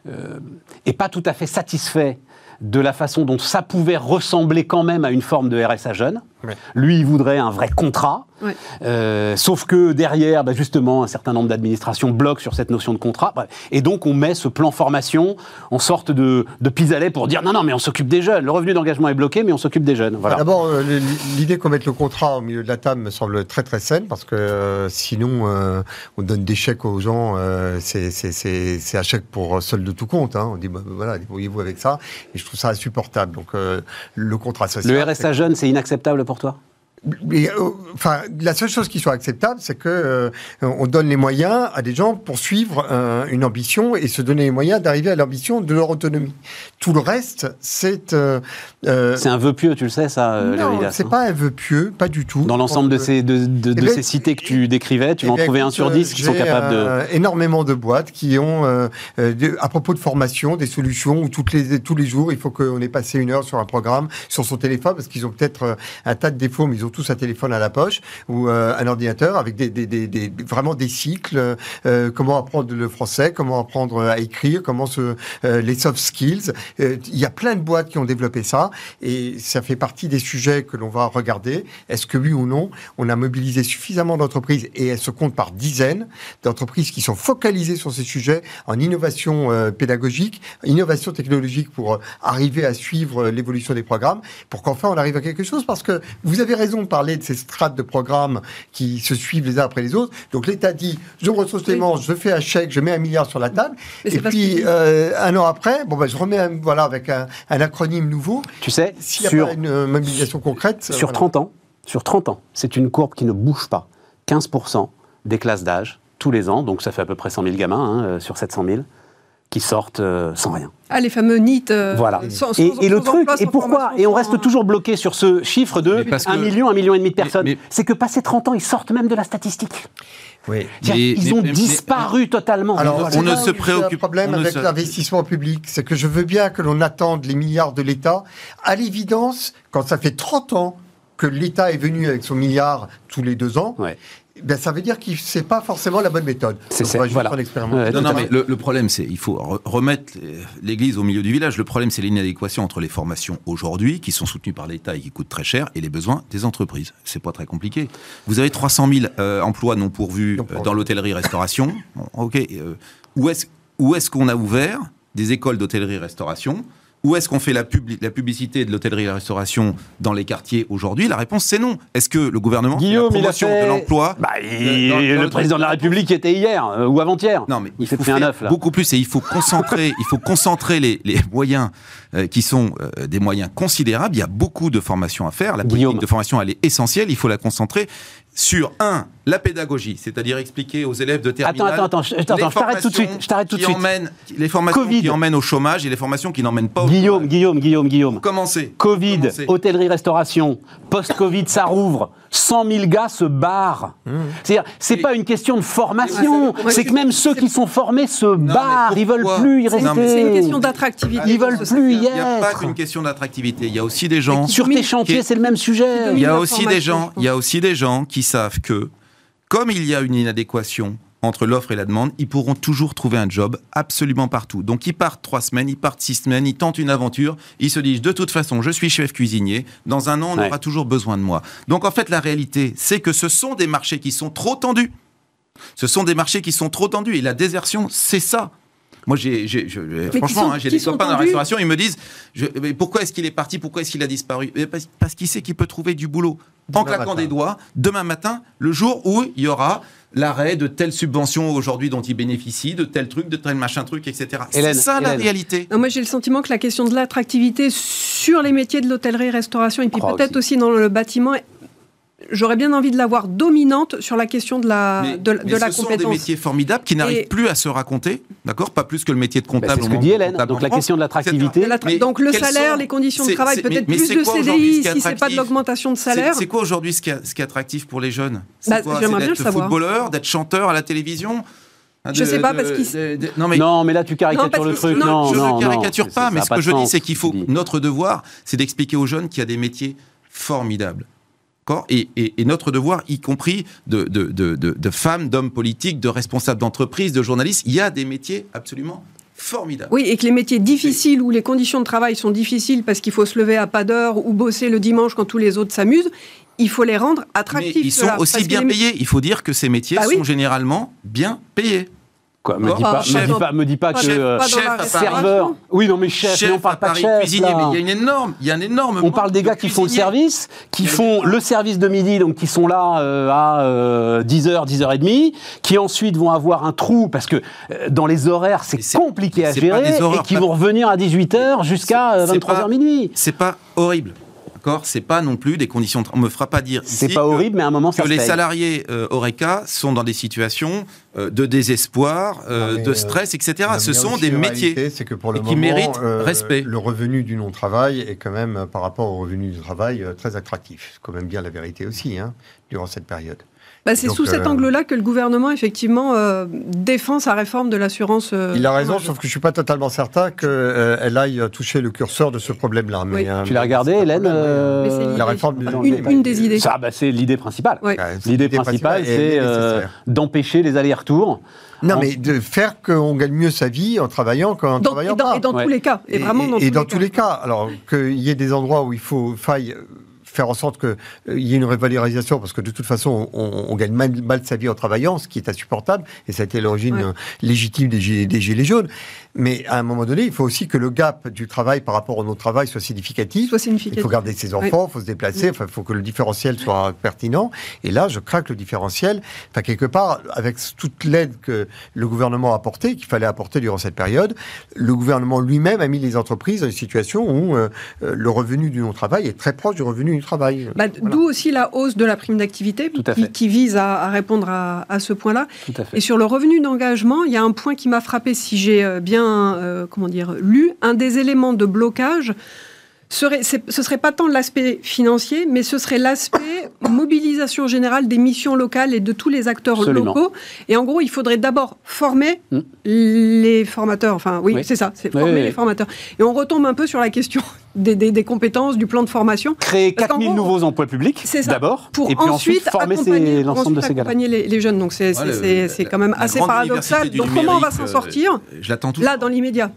euh, euh, pas tout à fait satisfait de la façon dont ça pouvait ressembler quand même à une forme de RSA jeune. Ouais. Lui, il voudrait un vrai contrat. Ouais. Euh, sauf que derrière, bah, justement, un certain nombre d'administrations bloquent sur cette notion de contrat. Bref. Et donc, on met ce plan formation en sorte de, de pis-aller pour dire non, non, mais on s'occupe des jeunes. Le revenu d'engagement est bloqué, mais on s'occupe des jeunes. Voilà. D'abord, euh, l'idée qu'on mette le contrat au milieu de la table me semble très très saine parce que euh, sinon euh, on donne des chèques aux gens, euh, c'est- c'est c'est- c'est un chèque pour solde de tout compte. Hein. On dit bah, voilà, débrouillez-vous avec ça. Et je trouve ça insupportable. Donc euh, le contrat social. Le RSA jeune, c'est inacceptable pour toi Euh, enfin, la seule chose qui soit acceptable, c'est que euh, on donne les moyens à des gens pour suivre euh, une ambition et se donner les moyens d'arriver à l'ambition de leur autonomie. Tout le reste, c'est euh, C'est un vœu pieux, tu le sais, ça, non, c'est hein pas un vœu pieux, pas du tout. Dans l'ensemble de ces, de, de- de Eh ben, ces cités que tu décrivais, tu Eh vas en bien, trouver un sur dix qui sont capables de... énormément de boîtes qui ont, à propos de formation, des solutions où toutes les, tous les jours, il faut qu'on ait passé une heure sur un programme, sur son téléphone, parce qu'ils ont peut-être un tas de défauts, mais ils ont tous un téléphone à la poche ou euh, un ordinateur avec vraiment des cycles. euh, comment apprendre le français, comment apprendre à écrire, comment se, euh, les soft skills. Il y a plein de boîtes qui ont développé ça et ça fait partie des sujets que l'on va regarder. Est-ce que oui ou non, on a mobilisé suffisamment d'entreprises et elles se comptent par dizaines d'entreprises qui sont focalisées sur ces sujets en innovation pédagogique, innovation technologique pour arriver à suivre l'évolution des programmes, pour qu'enfin on arrive à quelque chose. Parce que vous avez raison de parler de ces strates de programmes qui se suivent les uns après les autres. Donc l'État dit, je retrousse les manches, je fais un chèque, je mets un milliard sur la table. Mais et puis que- euh, un an après, bon ben je remets un, voilà avec un, un acronyme nouveau. Tu sais, S'il n'y a sur, pas une euh, mobilisation concrète, sur voilà. 30 ans, sur 30 ans, c'est une courbe qui ne bouge pas. 15% des classes d'âge, tous les ans, donc ça fait à peu près 100 000 gamins hein, euh, sur 700 000, qui sortent euh, sans rien. Ah, les fameux NIT. euh, Voilà. sans- Et, sans- et le sans truc, emploi, et pourquoi Et on reste toujours bloqué sur ce chiffre de Mais parce 1 que- million, 1 million et demi de personnes. mais- C'est que passé 30 ans, ils sortent même de la statistique. Oui. Mais- ils ont mais- mais- disparu totalement. Alors, on ne se préoccupe- un problème avec se- l'investissement public, c'est que je veux bien que l'on attende les milliards de l'État. À l'évidence, quand ça fait 30 ans que l'État est venu avec son milliard tous les deux ans, Ouais. Ben ça veut dire que c'est pas forcément la bonne méthode. C'est- juste voilà. Ouais, Non, non, mais le, le problème, c'est il faut re- remettre euh, l'église au milieu du village. Le problème, c'est l'inadéquation entre les formations aujourd'hui, qui sont soutenues par l'État et qui coûtent très cher, et les besoins des entreprises. C'est pas très compliqué. Vous avez 300 000 euh, emplois non pourvus euh, dans l'hôtellerie-restauration. Bon, ok. euh, où est-ce où est-ce qu'on a ouvert des écoles d'hôtellerie-restauration où est-ce qu'on fait la, publi- la publicité de l'hôtellerie et la restauration dans les quartiers aujourd'hui? La réponse, c'est non. Est-ce que le gouvernement fait la il a promotion fait- de l'emploi? Bah, il- le le- président de la République était hier euh, ou avant-hier. Non, mais il, s'est faut un œuf là. Beaucoup plus, et il faut concentrer, il faut concentrer les, les moyens euh, qui sont euh, des moyens considérables. Il y a beaucoup de formations à faire. La politique Guillaume. de formation, elle est essentielle. Il faut la concentrer sur un, la pédagogie, c'est-à-dire expliquer aux élèves de terminale. attends, attends, je, attends, je t'arrête tout de suite. Je t'arrête tout de suite. emmènent- les formations Covid. qui emmènent au chômage et les formations qui n'emmènent pas au Guillaume, chômage. Guillaume, Guillaume, Guillaume. Commencez. Covid, hôtellerie-restauration, post-Covid, ça rouvre. 100 000 gars se barrent. C'est-à-dire, c'est pas une question de formation, c'est que même ceux qui sont formés se barrent, ils veulent plus y rester. C'est une question d'attractivité. Ils veulent plus y Il n'y a pas être. qu'une question d'attractivité. Il y a aussi des gens. Sur tes chantiers, c'est le même sujet. Il y a aussi des gens, il y a aussi des gens qui savent que, comme il y a une inadéquation entre l'offre et la demande, ils pourront toujours trouver un job absolument partout. Donc ils partent trois semaines, ils partent six semaines, ils tentent une aventure, ils se disent de toute façon, je suis chef cuisinier, dans un an on Ouais. aura toujours besoin de moi. Donc en fait la réalité, c'est que ce sont des marchés qui sont trop tendus. Ce sont des marchés qui sont trop tendus et la désertion, c'est ça. Moi, j'ai, franchement, sont- hein, j'ai des copains dans la restauration, ils me disent je- mais pourquoi est-ce qu'il est parti, pourquoi est-ce qu'il a disparu? Eh, Parce, parce qu'il sait qu'il peut trouver du boulot en Demain claquant matin. des doigts demain matin, le jour où il y aura l'arrêt de telle subvention aujourd'hui dont il bénéficie, de tel truc, de tel machin truc, etc. Hélène, c'est ça la réalité. Non, moi, j'ai le sentiment que la question de l'attractivité sur les métiers de l'hôtellerie-restauration et puis crois peut-être aussi. dans le bâtiment, j'aurais bien envie de la voir dominante sur la question de la, Mais, de, la- mais de la ce sont des métiers formidables qui n'arrivent Et- plus à se raconter, d'accord? Pas plus que le métier de Bah, comptable. c'est ce que dit de Hélène. Donc la question de l'attractivité. De Donc le salaire, sont- les conditions de travail, peut-être plus de ce CDI qui est si c'est pas de l'augmentation de salaire. C'est quoi aujourd'hui ce, qui est- ce qui est attractif pour les jeunes? C'est Bah, d'être footballeur, d'être chanteur à la télévision? Hein, Je sais pas, parce de- de- Non mais Non, mais là, tu caricatures Non, le truc. non, Non, je ne caricature non, pas, mais ce pas que de je dis, c'est qu'il ce faut. Notre devoir, c'est d'expliquer aux jeunes qu'il y a des métiers formidables. Et, et- et notre devoir, y compris de, de- de- de- de femmes, d'hommes politiques, de responsables d'entreprise, de journalistes, il y a des métiers absolument formidable. Oui, et que les métiers difficiles où les conditions de travail sont difficiles parce qu'il faut se lever à pas d'heure ou bosser le dimanche quand tous les autres s'amusent, il faut les rendre attractifs. Mais ils sont aussi bien les- payés. Il faut dire que ces métiers Bah oui. sont généralement bien payés. Quoi, me, Bon, dis pas, me dis pas, me dis pas que chef- euh, chef serveur. Oui, non, mais chef, mais on parle pas de chef. cuisinier, là. mais il y a une énorme, il y a un énorme. On parle des gars de qui font le service, qui font des- le service de midi, donc qui sont là euh, à euh, 10h, 10h30, qui ensuite vont avoir un trou, parce que euh, dans les horaires, c'est compliqué à gérer, horaires, et qui pas- vont revenir à 18h jusqu'à euh, C'est- c'est 23h pas- minuit. C'est pas horrible. D'accord C'est pas non plus des conditions. de On me fera pas dire. C'est pas que- horrible, mais à un moment, ça que se les paye. salariés euh, Oreca sont dans des situations euh, de désespoir, euh, de euh, stress, etc. Non, Ce sont des métiers. réalité, C'est que pour le et qui moment, méritent euh, respect. Le revenu du non-travail est quand même, euh, par rapport au revenu du travail, euh, très attractif. C'est quand même bien la vérité aussi, hein, durant cette période. Bah, c'est sous cet euh, angle-là que le gouvernement, effectivement, euh, défend sa réforme de l'assurance. euh, Il a raison, sauf que je suis pas totalement certain qu'elle aille toucher le curseur de ce problème-là. Oui. euh, Tu l'as regardé, Hélène euh. La réforme de- une, une des idées. Ça, bah, c'est l'idée principale. Ouais. L'idée principale, c'est euh, d'empêcher les allers-retours. Non, en- mais de faire qu'on gagne mieux sa vie en travaillant qu'en Dans- travaillant et dans, pas. et dans Ouais. tous les cas. Et, vraiment dans, et tous, dans les tous les cas. Alors qu'il y ait des endroits où il faut faille faire en sorte qu'il y ait une revalorisation, parce que de toute façon, on, on gagne mal, mal sa vie en travaillant, ce qui est insupportable, et ça a été l'origine Ouais. euh, légitime des Gilets jaunes. Mais à un moment donné, il faut aussi que le gap du travail par rapport au non-travail soit significatif. Soit Il faut garder ses enfants, il faut se déplacer, enfin, il faut que le différentiel soit pertinent. Et là, je crains que le différentiel, enfin, quelque part, avec toute l'aide que le gouvernement a apportée, qu'il fallait apporter durant cette période, le gouvernement lui-même a mis les entreprises dans une situation où euh, euh, le revenu du non-travail est très proche du revenu du travail. Bah, Voilà. D'où aussi la hausse de la prime d'activité qui, vise à, à répondre à, à ce point-là. Et sur le revenu d'engagement, il y a un point qui m'a frappé, si j'ai euh, euh, comment dire, lu. Un des éléments de blocage serait, ce serait pas tant l'aspect financier, mais ce serait l'aspect mobilisation générale des missions locales et de tous les acteurs Absolument. locaux. Et en gros, il faudrait d'abord former Mm. les formateurs. Enfin, oui, Oui. c'est ça, c'est Oui, former oui, les formateurs. Et on retombe un peu sur la question des, des- des compétences, du plan de formation. Créer Parce qu'en 4000 gros, nouveaux emplois publics, d'abord, Pour et puis ensuite, former l'ensemble de ces gars-là. accompagner les, les jeunes. Donc c'est quand même assez paradoxal. Donc comment on va s'en euh, sortir Je l'attends tout. là dans l'immédiat?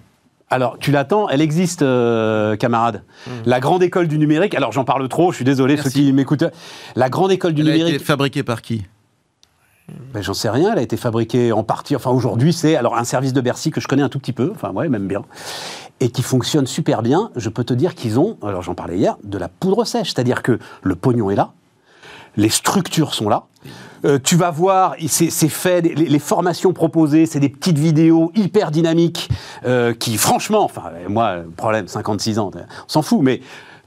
Alors, tu l'attends, elle existe, euh, camarade. Mmh. La grande école du numérique, alors j'en parle trop, je suis désolé, Merci. ceux qui m'écoutent. La grande école du Elle a été numérique, fabriquée par qui? Ben, j'en sais rien, elle a été fabriquée en partie, enfin aujourd'hui c'est alors un service de Bercy que je connais un tout petit peu, enfin ouais, même bien, et qui fonctionne super bien. Je peux te dire qu'ils ont, alors j'en parlais hier, de la poudre sèche, c'est-à-dire que le pognon est là, les structures sont là. Euh, tu vas voir, c'est fait, les, les formations proposées, c'est des petites vidéos hyper dynamiques euh, qui, franchement, enfin, euh, moi, problème, 56 ans, on s'en fout, mais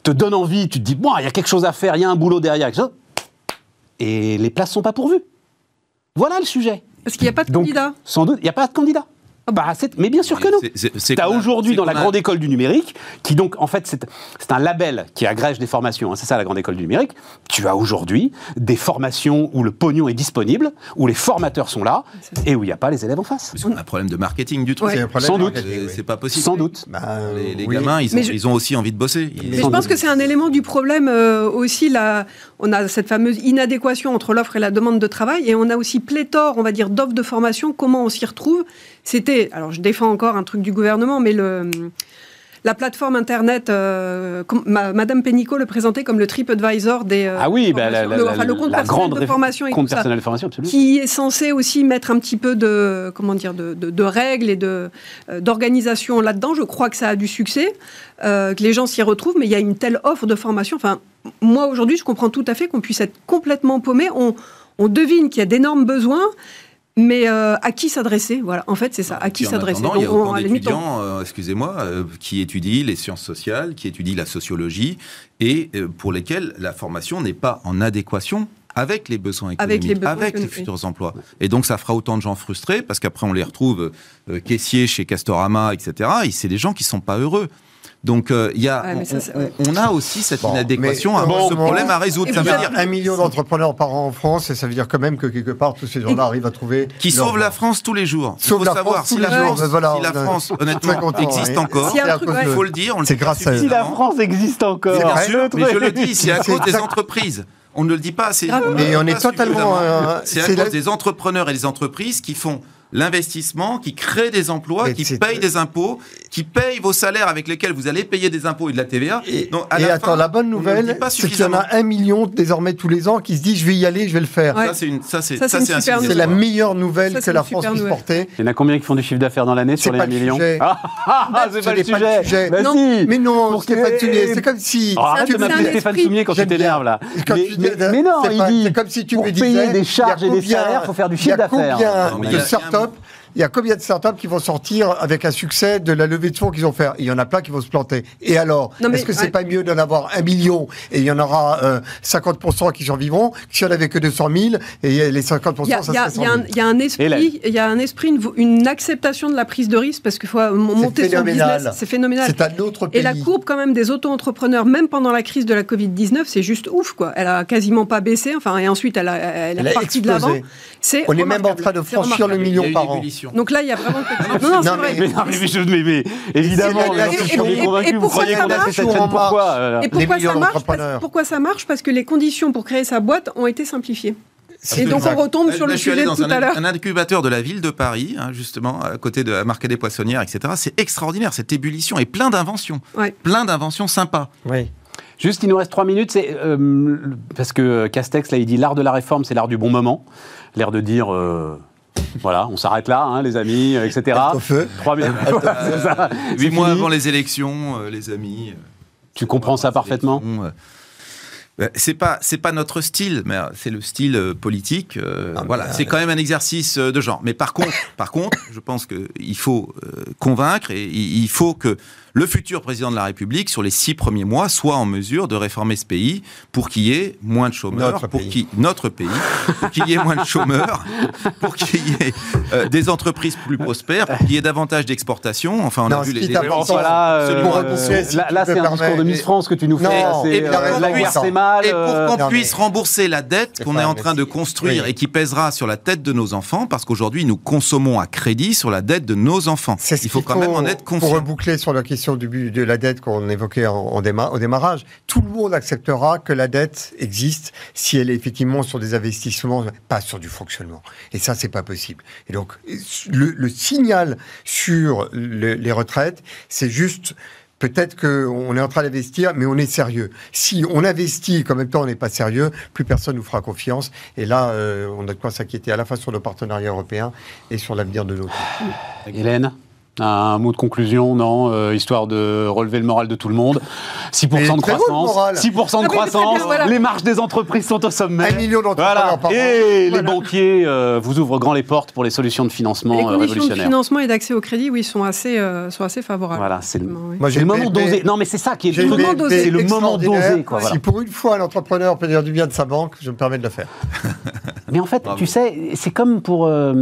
te donne envie, tu te dis, bon, il y a quelque chose à faire, il y a un boulot derrière, quelque chose. et les places sont pas pourvues. Voilà le sujet. Parce qu'il n'y a pas de Donc, candidat. Sans doute, il n'y a pas de candidat. Bah, c'est- mais bien sûr que non. C'est- c'est- c'est Tu as aujourd'hui c'est dans la Grande École du Numérique, qui donc, en fait, c'est c'est un label qui agrège des formations. hein, c'est ça la Grande École du Numérique. Tu as aujourd'hui des formations où le pognon est disponible, où les formateurs sont là, et où il n'y a pas les élèves en face. Parce qu'on a un problème de marketing du truc. Ouais. C'est un problème Sans de doute. marketing, C'est c'est pas possible. Sans doute. Bah, Les, les oui. gamins, ils ont, Mais je- ils ont aussi envie de bosser. Ils- Mais je pense que c'est un élément du problème euh, aussi. Là, on a cette fameuse inadéquation entre l'offre et la demande de travail, et on a aussi pléthore, on va dire, d'offres de formation. Comment on s'y retrouve? C'était, alors je défends encore un truc du gouvernement, mais le la plateforme internet, euh, Madame Pénicaud le présentait comme le TripAdvisor des. euh, Ah oui, bah, la, formations. la- Le- la- enfin, le compte la personnel grande de formation et compte tout ça personnel de formation, absolument. qui est censé aussi mettre un petit peu de comment dire de, de- de règles et de euh, d'organisation là-dedans. Je crois que ça a du succès, euh, que les gens s'y retrouvent, mais il y a une telle offre de formation. Enfin, moi aujourd'hui, je comprends tout à fait qu'on puisse être complètement paumé. On, on devine qu'il y a d'énormes besoins. Mais euh, à qui s'adresser Voilà, en fait, c'est ça. À qui s'adresser Il y a autant d'étudiants, euh, excusez-moi, euh, qui étudient les sciences sociales, qui étudient la sociologie, et pour lesquels la formation n'est pas en adéquation avec les besoins Avec économiques, les besoins avec les économiques. futurs emplois. Et donc ça fera autant de gens frustrés, parce qu'après on les retrouve caissiers chez Castorama, etc. Et c'est des gens qui sont pas heureux. Donc euh, il y a, Ouais, mais ça, on, a aussi cette Bon, inadéquation, mais à bon, ce bon, problème à résoudre. Ça veut dire un million d'entrepreneurs par an en France, et ça veut dire quand même que quelque part, tous ces gens-là arrivent à trouver. qui leur- sauve la France tous les jours. Il Sauve faut la savoir France si tous la les jours, France, voilà, si la France, honnêtement, content, existe ouais. encore. Il faut le dire, on le grâce à- Si la. France existe encore. C'est vrai. le Mais je le dis, c'est à cause des entreprises. On ne le dit pas assez. On est totalement, euh, C'est à cause des entrepreneurs et des entreprises qui font l'investissement, qui crée des emplois, Et qui paye des impôts, qui paye vos salaires avec lesquels vous allez payer des impôts et de la TVA. Et, Donc, à et la attends, fin, la bonne on ne le nouvelle, c'est qu'il y en a un million désormais tous les ans qui se dit je vais y aller, je vais le faire. Ouais. Ça, c'est une, ça, c'est, Ça, ça, la meilleure nouvelle Ça, que c'est la France puisse nouvelle. porter. Il y en a combien qui font du chiffre d'affaires dans l'année sur les pas 1 le million sujet. Ah, ah, ah, c'est Ce pas le sujet. Bah. Mais non, Pour Stéphane Soumier, c'est comme si. Oh, arrête de m'appeler. Stéphane Soumier quand tu t'énerves là. Mais, non, c'est il pas- dit c'est comme si tu pour me payer disais, des il y a charges et des combien- salaires, il faut faire du il y chiffre a d'affaires. combien il y de a- startups il y a combien de startups qui vont sortir avec un succès de la levée de fonds qu'ils ont fait? Il y en a plein qui vont se planter. Et alors Non, mais- Est-ce que c'est ouais. pas mieux d'en avoir un million et il y en aura euh, 50% qui survivront que s'il n'y en avait que 200 000 et les 50% Il y a, ça il y a- serait il y a 100 un, 000 il y a un esprit, il y a un esprit, une, une acceptation de la prise de risque parce qu'il faut euh, monter son business. C'est phénoménal. C'est un autre pays. Et la courbe quand même des auto-entrepreneurs, même pendant la crise de la Covid-19, c'est juste ouf quoi. Elle a quasiment pas baissé. Enfin et ensuite elle a, elle, Elle est a partie de l'avant. explosé. On est même en train de franchir le million a par an. Donc là il y a vraiment. Non non, c'est Non, vrai. Mais, non, mais, je- mais- mais évidemment, mais je suis convaincu, vous pourquoi croyez ça qu'on a cette pourquoi euh, Et pourquoi ça marche Pourquoi ça marche Parce que les conditions pour créer sa boîte ont été simplifiées. Et donc on retombe sur le sujet dans tout un, à l'heure. un incubateur de la ville de Paris, hein, justement, à côté de la Marquet des Poissonnières, etc. C'est extraordinaire, cette ébullition et plein d'inventions. Ouais. Plein d'inventions sympas. Oui. Juste, il nous reste trois minutes, c'est euh, parce que Castex, là, il dit l'art de la réforme, c'est l'art du bon moment. L'air de dire, euh, voilà, on s'arrête là, hein, les amis, euh, etc. Feu. Trois minutes. Voilà, c'est ça. Huit C'est mois fini. avant les élections, euh, les amis. euh, Tu comprends ça parfaitement ben, c'est pas c'est pas notre style, mais c'est le style politique. euh, Ah, voilà, c'est quand même un exercice de genre. Mais par contre, par contre, je pense que il faut convaincre et il il faut que le futur président de la République, sur les six premiers mois, soit en mesure de réformer ce pays pour qu'il y ait moins de chômeurs, Notre pour qu'il notre pays, pour qu'il y ait moins de chômeurs, pour qu'il y ait euh, des entreprises plus prospères, pour qu'il y ait davantage d'exportations. Enfin, on Non, a vu les, Voilà, euh. Pour si là, là, c'est un discours de Miss France que tu nous fais. Non, c'est, et euh, mal. Et pour euh, qu'on puisse mais- rembourser la dette qu'on est en train de construire Oui. et qui pèsera sur la tête de nos enfants, parce qu'aujourd'hui nous consommons à crédit sur la dette de nos enfants. Il faut quand même en être Pour conscient. reboucler sur la question du but de la dette qu'on évoquait au démarrage, tout le monde acceptera que la dette existe si elle est effectivement sur des investissements, pas sur du fonctionnement. Et ça, c'est pas possible. Et donc, le, signal sur le- les retraites, c'est juste. Peut-être qu'on est en train d'investir, mais on est sérieux. Si on investit, qu'en même temps on n'est pas sérieux, plus personne nous fera confiance. Et là, euh, on a de quoi s'inquiéter à la fois sur nos partenariats européens et sur l'avenir de l'autre. Hélène? Un mot de conclusion, non euh, Histoire de relever le moral de tout le monde. 6% Mais de le croissance. moral. 6% de Ah croissance. bien, voilà. Les marges des entreprises sont au sommet. Un million d'entrepreneurs Voilà. par an. Et les Voilà. banquiers euh, vous ouvrent grand les portes pour les solutions de Les financement euh, conditions de révolutionnaires. financement et d'accès au crédit, oui, sont assez, euh, sont assez favorables. Voilà, c'est le, Oui. Le le moment d'oser. Non, mais c'est ça qui est le le moment d'oser. C'est le moment d'oser, quoi. voilà. Si pour une fois un entrepreneur peut dire du bien de sa banque, je me permets de le faire. Mais en fait, Bravo. tu sais, c'est comme pour euh,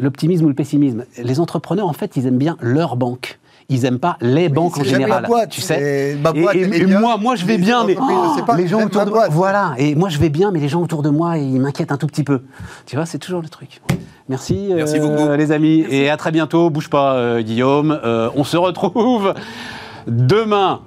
l'optimisme ou le pessimisme. Les entrepreneurs, en fait, ils aiment bien leur banque. Ils aiment pas les banques en général. ma boîte, tu sais. ma Et- boîte, moi, moi, je vais bien, mais je pas, les gens autour de boîte. voilà. Et moi, je vais bien, mais les gens autour de moi, ils m'inquiètent un tout petit peu. Tu vois, c'est toujours le truc. Merci, Merci euh, beaucoup. les amis, et à très bientôt. Bouge pas, euh, Guillaume. Euh, on se retrouve demain